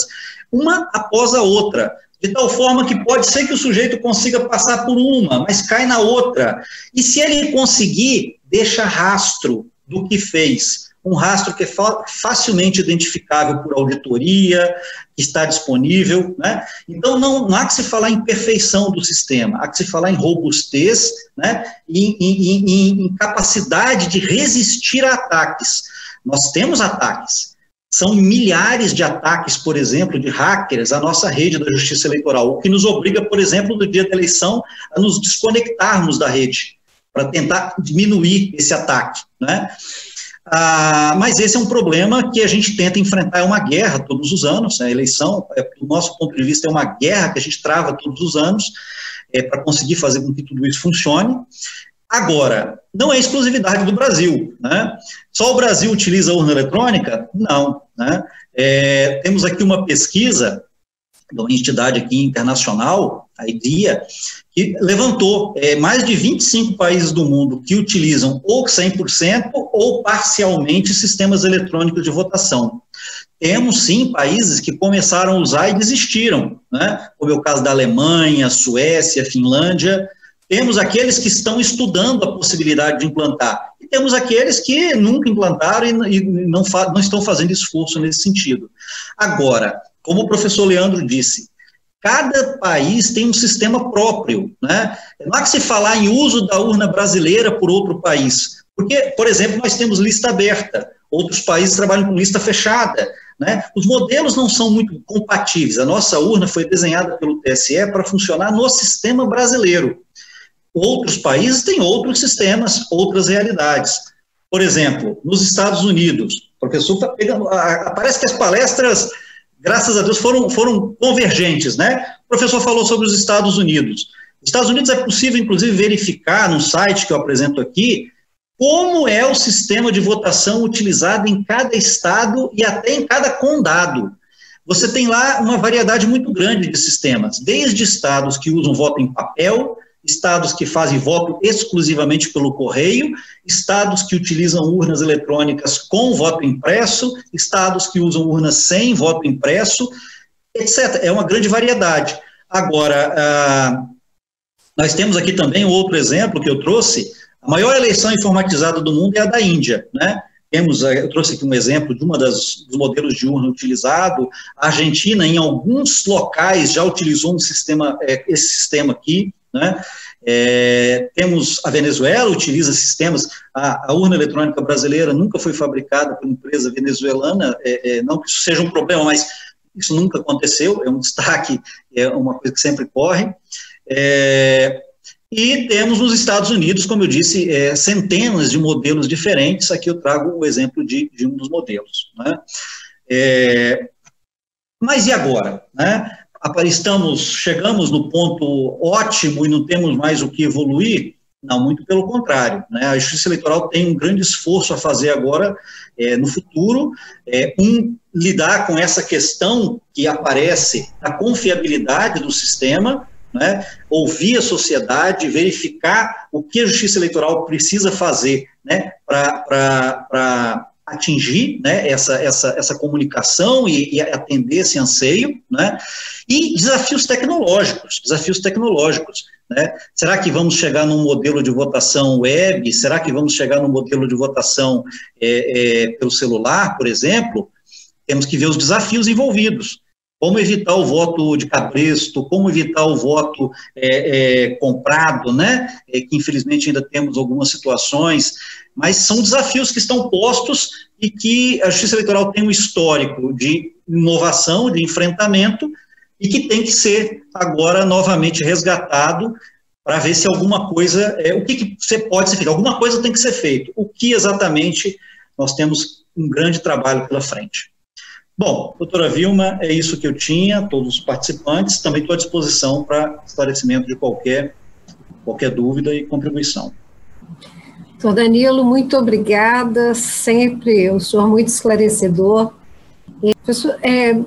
uma após a outra, de tal forma que pode ser que o sujeito consiga passar por uma, mas cai na outra. E se ele conseguir, deixa rastro, do que fez. Um rastro que é facilmente identificável por auditoria, que está disponível. Né? Então, não, não, há que se falar em perfeição do sistema, há que se falar em robustez né? e em, em, capacidade de resistir a ataques. Nós temos ataques, são milhares de ataques, por exemplo, de hackers à nossa rede da justiça eleitoral, o que nos obriga, por exemplo, no dia da eleição, a nos desconectarmos da rede para tentar diminuir esse ataque. Né? Ah, mas esse é um problema que a gente tenta enfrentar, é uma guerra todos os anos, né? a eleição, é, do nosso ponto de vista, é uma guerra que a gente trava todos os anos é, para conseguir fazer com que tudo isso funcione. Agora, não é exclusividade do Brasil. Né? Só o Brasil utiliza a urna eletrônica? Não. Né? É, temos aqui uma pesquisa de uma entidade aqui internacional, a IDEA, que levantou é, mais de 25 países do mundo que utilizam ou 100% ou parcialmente sistemas eletrônicos de votação. Temos sim países que começaram a usar e desistiram, né? como é o caso da Alemanha, Suécia, Finlândia. Temos aqueles que estão estudando a possibilidade de implantar, e temos aqueles que nunca implantaram e, não, não estão fazendo esforço nesse sentido. Agora, como o professor Leandro disse, cada país tem um sistema próprio, né? Não há que se falar em uso da urna brasileira por outro país, porque, por exemplo, nós temos lista aberta, outros países trabalham com lista fechada. Né? Os modelos não são muito compatíveis. A nossa urna foi desenhada pelo TSE para funcionar no sistema brasileiro. Outros países têm outros sistemas, outras realidades. Por exemplo, nos Estados Unidos, o professor está pegando. Parece que as palestras, graças a Deus, foram, foram convergentes, né? O professor falou sobre os Estados Unidos. Nos Estados Unidos é possível, inclusive, verificar no site que eu apresento aqui como é o sistema de votação utilizado em cada estado e até em cada condado. Você tem lá uma variedade muito grande de sistemas, desde estados que usam voto em papel, estados que fazem voto exclusivamente pelo correio, estados que utilizam urnas eletrônicas com voto impresso, estados que usam urnas sem voto impresso, etc. É uma grande variedade. Agora, ah, nós temos aqui também outro exemplo que eu trouxe, a maior eleição informatizada do mundo é a da Índia, né? Temos, eh, eu trouxe aqui um exemplo de uma das dos modelos de urna utilizado. A Argentina, em alguns locais, já utilizou um sistema, é, esse sistema aqui, né? É, temos a Venezuela utiliza sistemas. A, a, urna eletrônica brasileira nunca foi fabricada por empresa venezuelana. É, não que isso seja um problema, mas isso nunca aconteceu. É um destaque, é uma coisa que sempre corre. É, e temos nos Estados Unidos, como eu disse, é, centenas de modelos diferentes. Aqui eu trago o exemplo de, de um dos modelos. Né? É, mas e agora? Né? Estamos, chegamos no ponto ótimo e não temos mais o que evoluir? Não, muito pelo contrário. Né? A Justiça Eleitoral tem um grande esforço a fazer agora, é, no futuro, é, um, lidar com essa questão que aparece da confiabilidade do sistema, né, ouvir a sociedade, verificar o que a justiça eleitoral precisa fazer né, para atingir né, essa, essa, essa comunicação e, e, atender esse anseio, né, e desafios tecnológicos, desafios tecnológicos. Né? Será que vamos chegar num modelo de votação web? Será que vamos chegar num modelo de votação é, é, pelo celular, por exemplo? Temos que ver os desafios envolvidos como evitar o voto de cabresto, como evitar o voto é, é, comprado, né? É, que infelizmente ainda temos algumas situações, mas são desafios que estão postos e que a Justiça Eleitoral tem um histórico de inovação, de enfrentamento, e que tem que ser agora novamente resgatado para ver se alguma coisa, é, o que, que você pode ser feito, alguma coisa tem que ser feito. O que exatamente nós temos um grande trabalho pela frente. Bom, doutora Vilma, é isso que eu tinha, todos os participantes, também estou à disposição para esclarecimento de qualquer, qualquer dúvida e contribuição. Doutor Danilo, muito obrigada, sempre o senhor muito esclarecedor. E, é,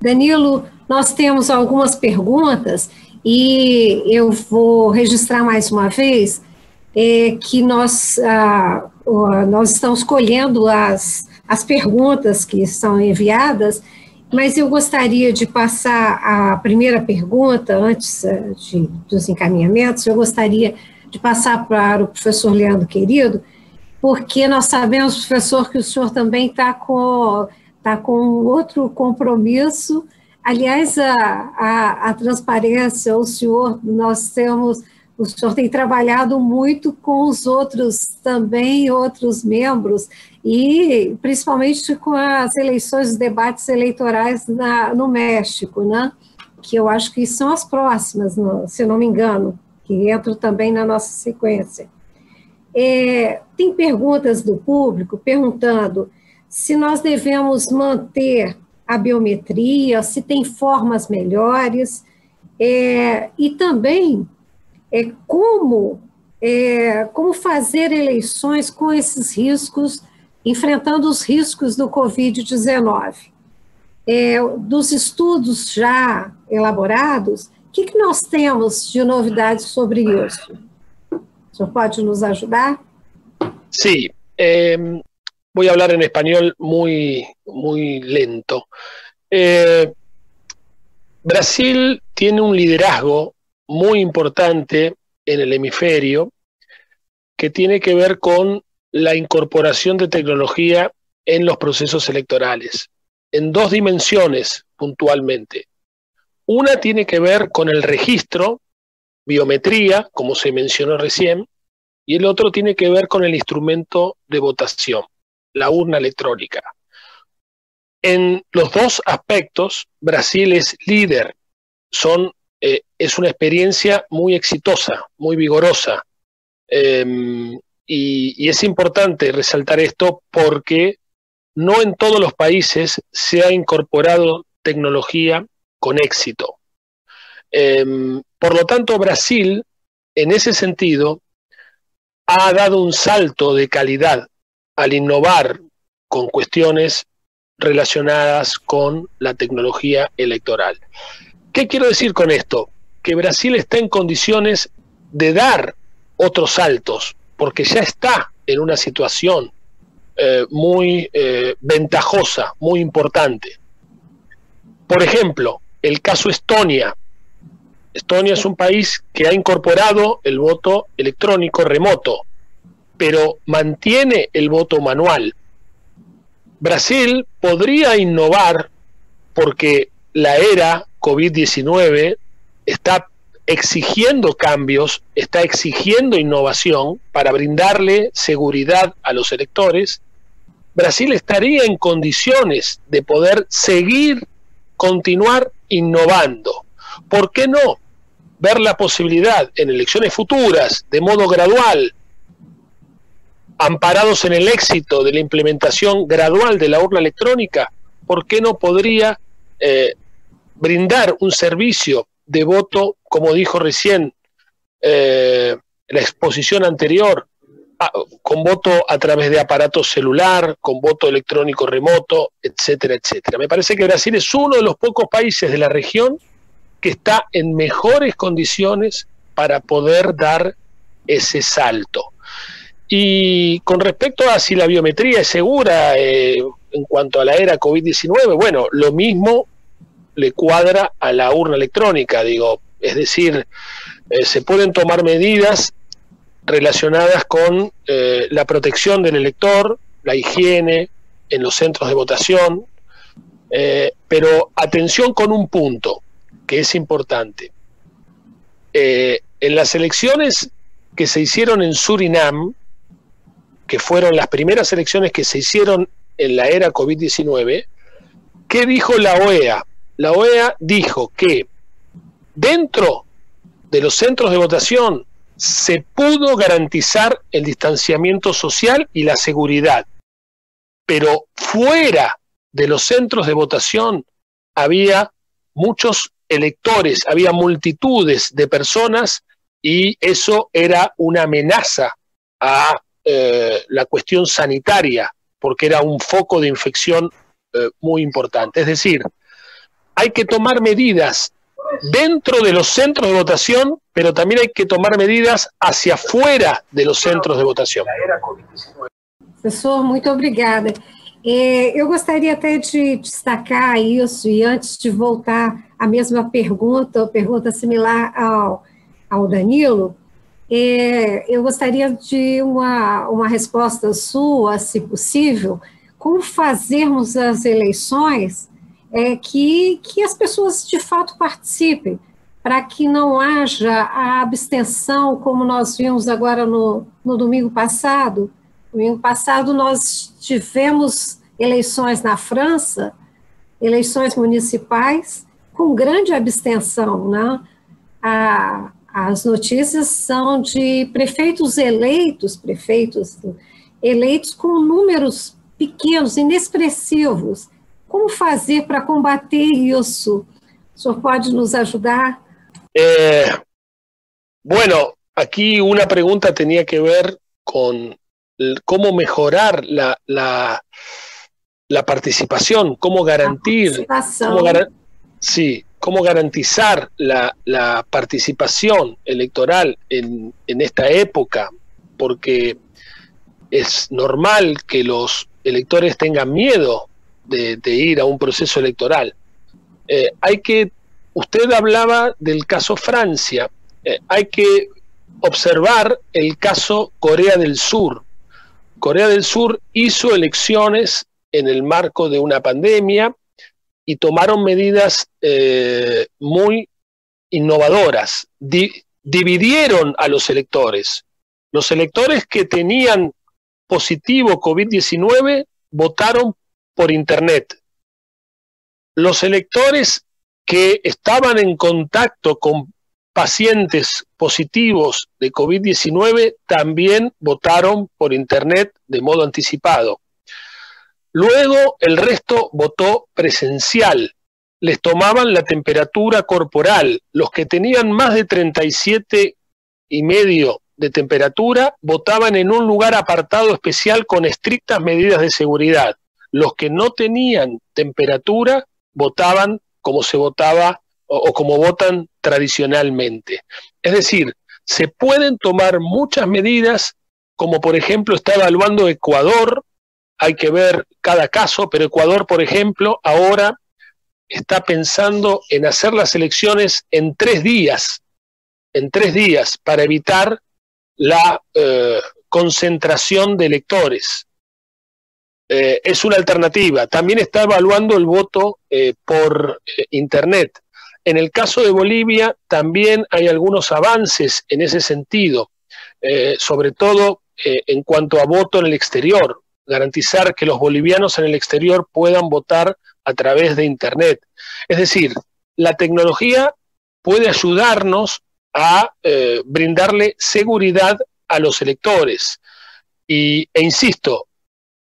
Danilo, nós temos algumas perguntas e eu vou registrar mais uma vez é, que nós, ah, nós estamos colhendo as as perguntas que são enviadas, mas eu gostaria de passar a primeira pergunta, antes eh, de, dos encaminhamentos, eu gostaria de passar para o professor Leandro Querido, porque nós sabemos, professor, que o senhor também está com, tá com outro compromisso. Aliás, a, a, a transparência, o senhor, nós temos o senhor tem trabalhado muito com os outros também, outros membros, e principalmente com as eleições, os debates eleitorais na, no México, né? que eu acho que são as próximas, se não me engano, que entram também na nossa sequência. É, tem perguntas do público perguntando se nós devemos manter a biometria, se tem formas melhores, é, e também é, como, é, como fazer eleições com esses riscos, enfrentando os riscos do Covid-19. É, dos estudos já elaborados, o que, que nós temos de novidades sobre isso? O senhor pode nos ajudar? Sí, eh, hablar en español muy, muy lento. Eh, Brasil tiene un liderazgo muy importante en el hemisferio que tiene que ver con la incorporación de tecnología en los procesos electorales, en dos dimensiones puntualmente. Una tiene que ver con el registro, biometría, como se mencionó recién, y el otro tiene que ver con el instrumento de votación, la urna electrónica. en los dos aspectos, Brasil es líder. Son, eh, es una experiencia muy exitosa, muy vigorosa. Em, y, es importante resaltar esto porque no en todos los países se ha incorporado tecnología con éxito. Em, por lo tanto, Brasil, en ese sentido, ha dado un salto de calidad al innovar con cuestiones relacionadas con la tecnología electoral. ¿Qué quiero decir con esto? Que Brasil está en condiciones de dar otros saltos, porque ya está en una situación eh, muy eh, ventajosa, muy importante. Por ejemplo, el caso Estonia. Estonia es un país que ha incorporado el voto electrónico remoto, pero mantiene el voto manual. Brasil podría innovar porque la era COVID-19 está exigiendo cambios, está exigiendo innovación para brindarle seguridad a los electores, Brasil estaría en condiciones de poder seguir, continuar innovando. ¿Por qué no? Ver la posibilidad en elecciones futuras, de modo gradual, amparados en el éxito de la implementación gradual de la urna electrónica, ¿por qué no podría eh, brindar un servicio de voto, como dijo recién eh, la exposición anterior, con voto a través de aparato celular, con voto electrónico remoto, etcétera, etcétera. Me parece que Brasil es uno de los pocos países de la región que está en mejores condiciones para poder dar ese salto. Y con respecto a si la biometría es segura eh, en cuanto a la era COVID-19, bueno, lo mismo le cuadra a la urna electrónica, digo, es decir, eh, se pueden tomar medidas relacionadas con eh, la protección del elector, la higiene en los centros de votación, pero atención con un punto que es importante. en las elecciones que se hicieron en Surinam, que fueron las primeras elecciones que se hicieron en la era COVID-19, ¿qué dijo la OEA? La OEA dijo que dentro de los centros de votación se pudo garantizar el distanciamiento social y la seguridad, pero fuera de los centros de votación había muchos electores, había multitudes de personas y eso era una amenaza a eh, la cuestión sanitaria, porque era un foco de infección eh, muy importante. Es decir, hay que tomar medidas dentro de los centros de votación, pero también hay que tomar medidas hacia afuera de los centros de votación. Professor, muito obrigada. É, eu gostaria até de destacar isso, e antes de voltar à mesma pergunta, pergunta similar ao, ao Danilo, É, eu gostaria de uma, uma resposta sua, se possível, como fazermos as eleições é, que, que as pessoas de fato participem, para que não haja a abstenção, como nós vimos agora no, no domingo passado. Domingo passado nós tivemos eleições na França, eleições municipais, com grande abstenção, né? A, as notícias são de prefeitos eleitos, prefeitos eleitos com números pequenos, inexpressivos. Como fazer para combater isso? O senhor pode nos ajudar? Eh, bueno, aquí una pregunta tenía que ver con cómo mejorar la, la, la participación, cómo garantir, cómo gar sí, cómo garantizar la, participación electoral en, esta época, porque es normal que los electores tengan miedo de, ir a un proceso electoral. Eh, hay que, usted hablaba del caso Francia, eh, hay que observar el caso Corea del Sur. Corea del Sur hizo elecciones en el marco de una pandemia, y tomaron medidas eh, muy innovadoras. dividieron a los electores. Los electores que tenían positivo COVID-19 votaron por Internet los electores que estaban en contacto con pacientes positivos de COVID-19 también votaron por Internet de modo anticipado. Luego el resto votó presencial. Les tomaban la temperatura corporal. Los que tenían más de 37 y medio de temperatura votaban en un lugar apartado especial con estrictas medidas de seguridad. Los que no tenían temperatura votaban como se votaba o, como votan tradicionalmente. Es decir, se pueden tomar muchas medidas, como por ejemplo está evaluando Ecuador, hay que ver cada caso, pero Ecuador, por ejemplo, ahora está pensando en hacer las elecciones en tres días, en tres días, para evitar la eh, concentración de electores. Eh, es una alternativa. También está evaluando el voto eh, por Internet. En el caso de Bolivia también hay algunos avances en ese sentido, eh, sobre todo eh, en cuanto a voto en el exterior, garantizar que los bolivianos en el exterior puedan votar a través de Internet. Es decir, la tecnología puede ayudarnos a eh, brindarle seguridad a los electores. Y, e insisto,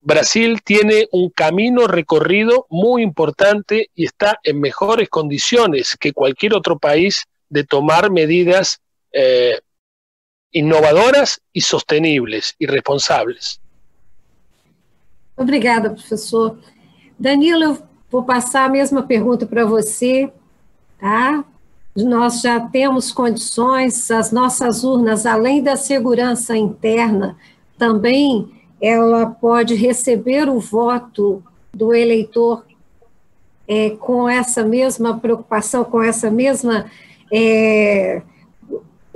Brasil tiene un camino recorrido muy importante y está en mejores condiciones que cualquier otro país de tomar medidas eh, inovadoras e sostenibles e responsáveis. Obrigada, professor. Danilo, vou passar a mesma pergunta para você, tá? Nós já temos condições, as nossas urnas, além da segurança interna, também ela pode receber o voto do eleitor é, com essa mesma preocupação, com essa mesma. É,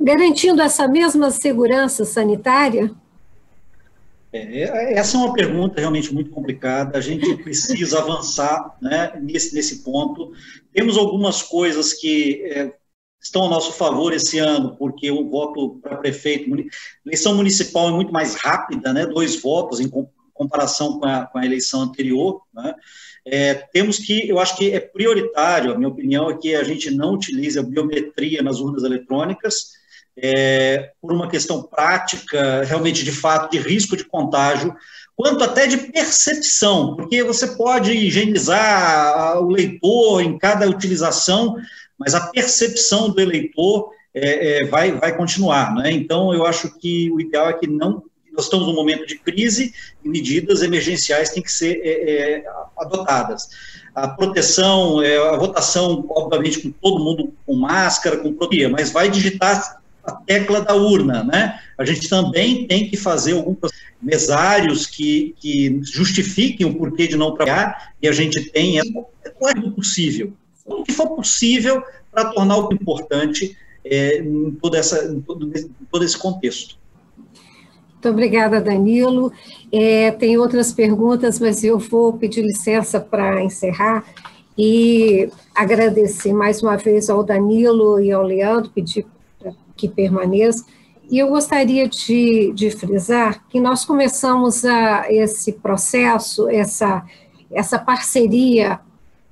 garantindo essa mesma segurança sanitária? É, essa é uma pergunta realmente muito complicada. A gente precisa avançar né, nesse, nesse ponto. Temos algumas coisas que é, estão a nosso favor esse ano, porque o voto para prefeito, eleição municipal é muito mais rápida, né, dois votos em comparação com a, com a eleição anterior, né, é, temos que, eu acho que é prioritário, a minha opinião é que a gente não utilize a biometria nas urnas eletrônicas, é, por uma questão prática, realmente de fato, de risco de contágio, quanto até de percepção, porque você pode higienizar o leitor em cada utilização, mas a percepção do eleitor é, é, vai, vai continuar. Né? Então, eu acho que o ideal é que não. Nós estamos num momento de crise e medidas emergenciais têm que ser é, é adotadas. A proteção, é, a votação, obviamente, com todo mundo com máscara, com proteína, mas vai digitar a tecla da urna, né? A gente também tem que fazer alguns mesários que, que justifiquem o porquê de não trabalhar e a gente tem, é, é possível o que for possível para tornar o importante é, em, toda essa, em, todo, em todo esse contexto. Muito obrigada, Danilo. É, tem outras perguntas, mas eu vou pedir licença para encerrar e agradecer mais uma vez ao Danilo e ao Leandro, pedir que permaneça. E eu gostaria de, de frisar que nós começamos a, esse processo, essa, essa parceria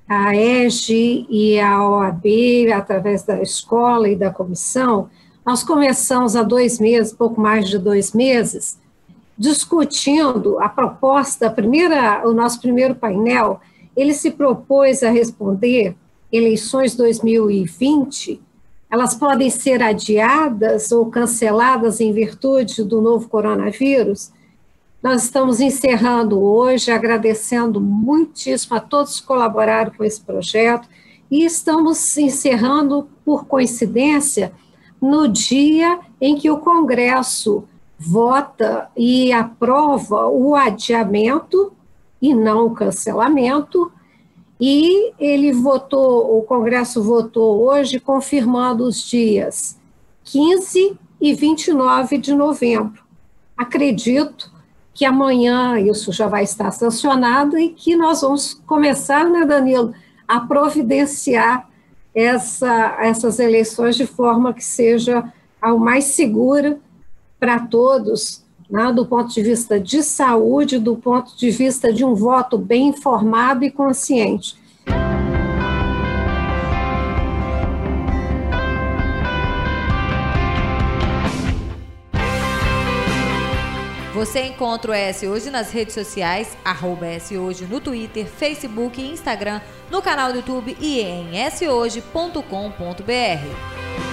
a EGE e a OAB, através da escola e da comissão, nós começamos há dois meses, pouco mais de dois meses, discutindo a proposta, a primeira, o nosso primeiro painel, ele se propôs a responder eleições 2020, elas podem ser adiadas ou canceladas em virtude do novo coronavírus? Nós estamos encerrando hoje, agradecendo muitíssimo a todos que colaboraram com esse projeto e estamos encerrando, por coincidência, no dia em que o Congresso vota e aprova o adiamento e não o cancelamento, e ele votou, o Congresso votou hoje confirmando os dias 15 e 29 de novembro. Acredito que amanhã isso já vai estar sancionado e que nós vamos começar, né, Danilo, a providenciar essa, essas eleições de forma que seja ao mais segura para todos, né, do ponto de vista de saúde, do ponto de vista de um voto bem informado e consciente. Você encontra o S Hoje nas redes sociais, arroba Hoje no Twitter, Facebook e Instagram, no canal do YouTube e em shoje.com.br.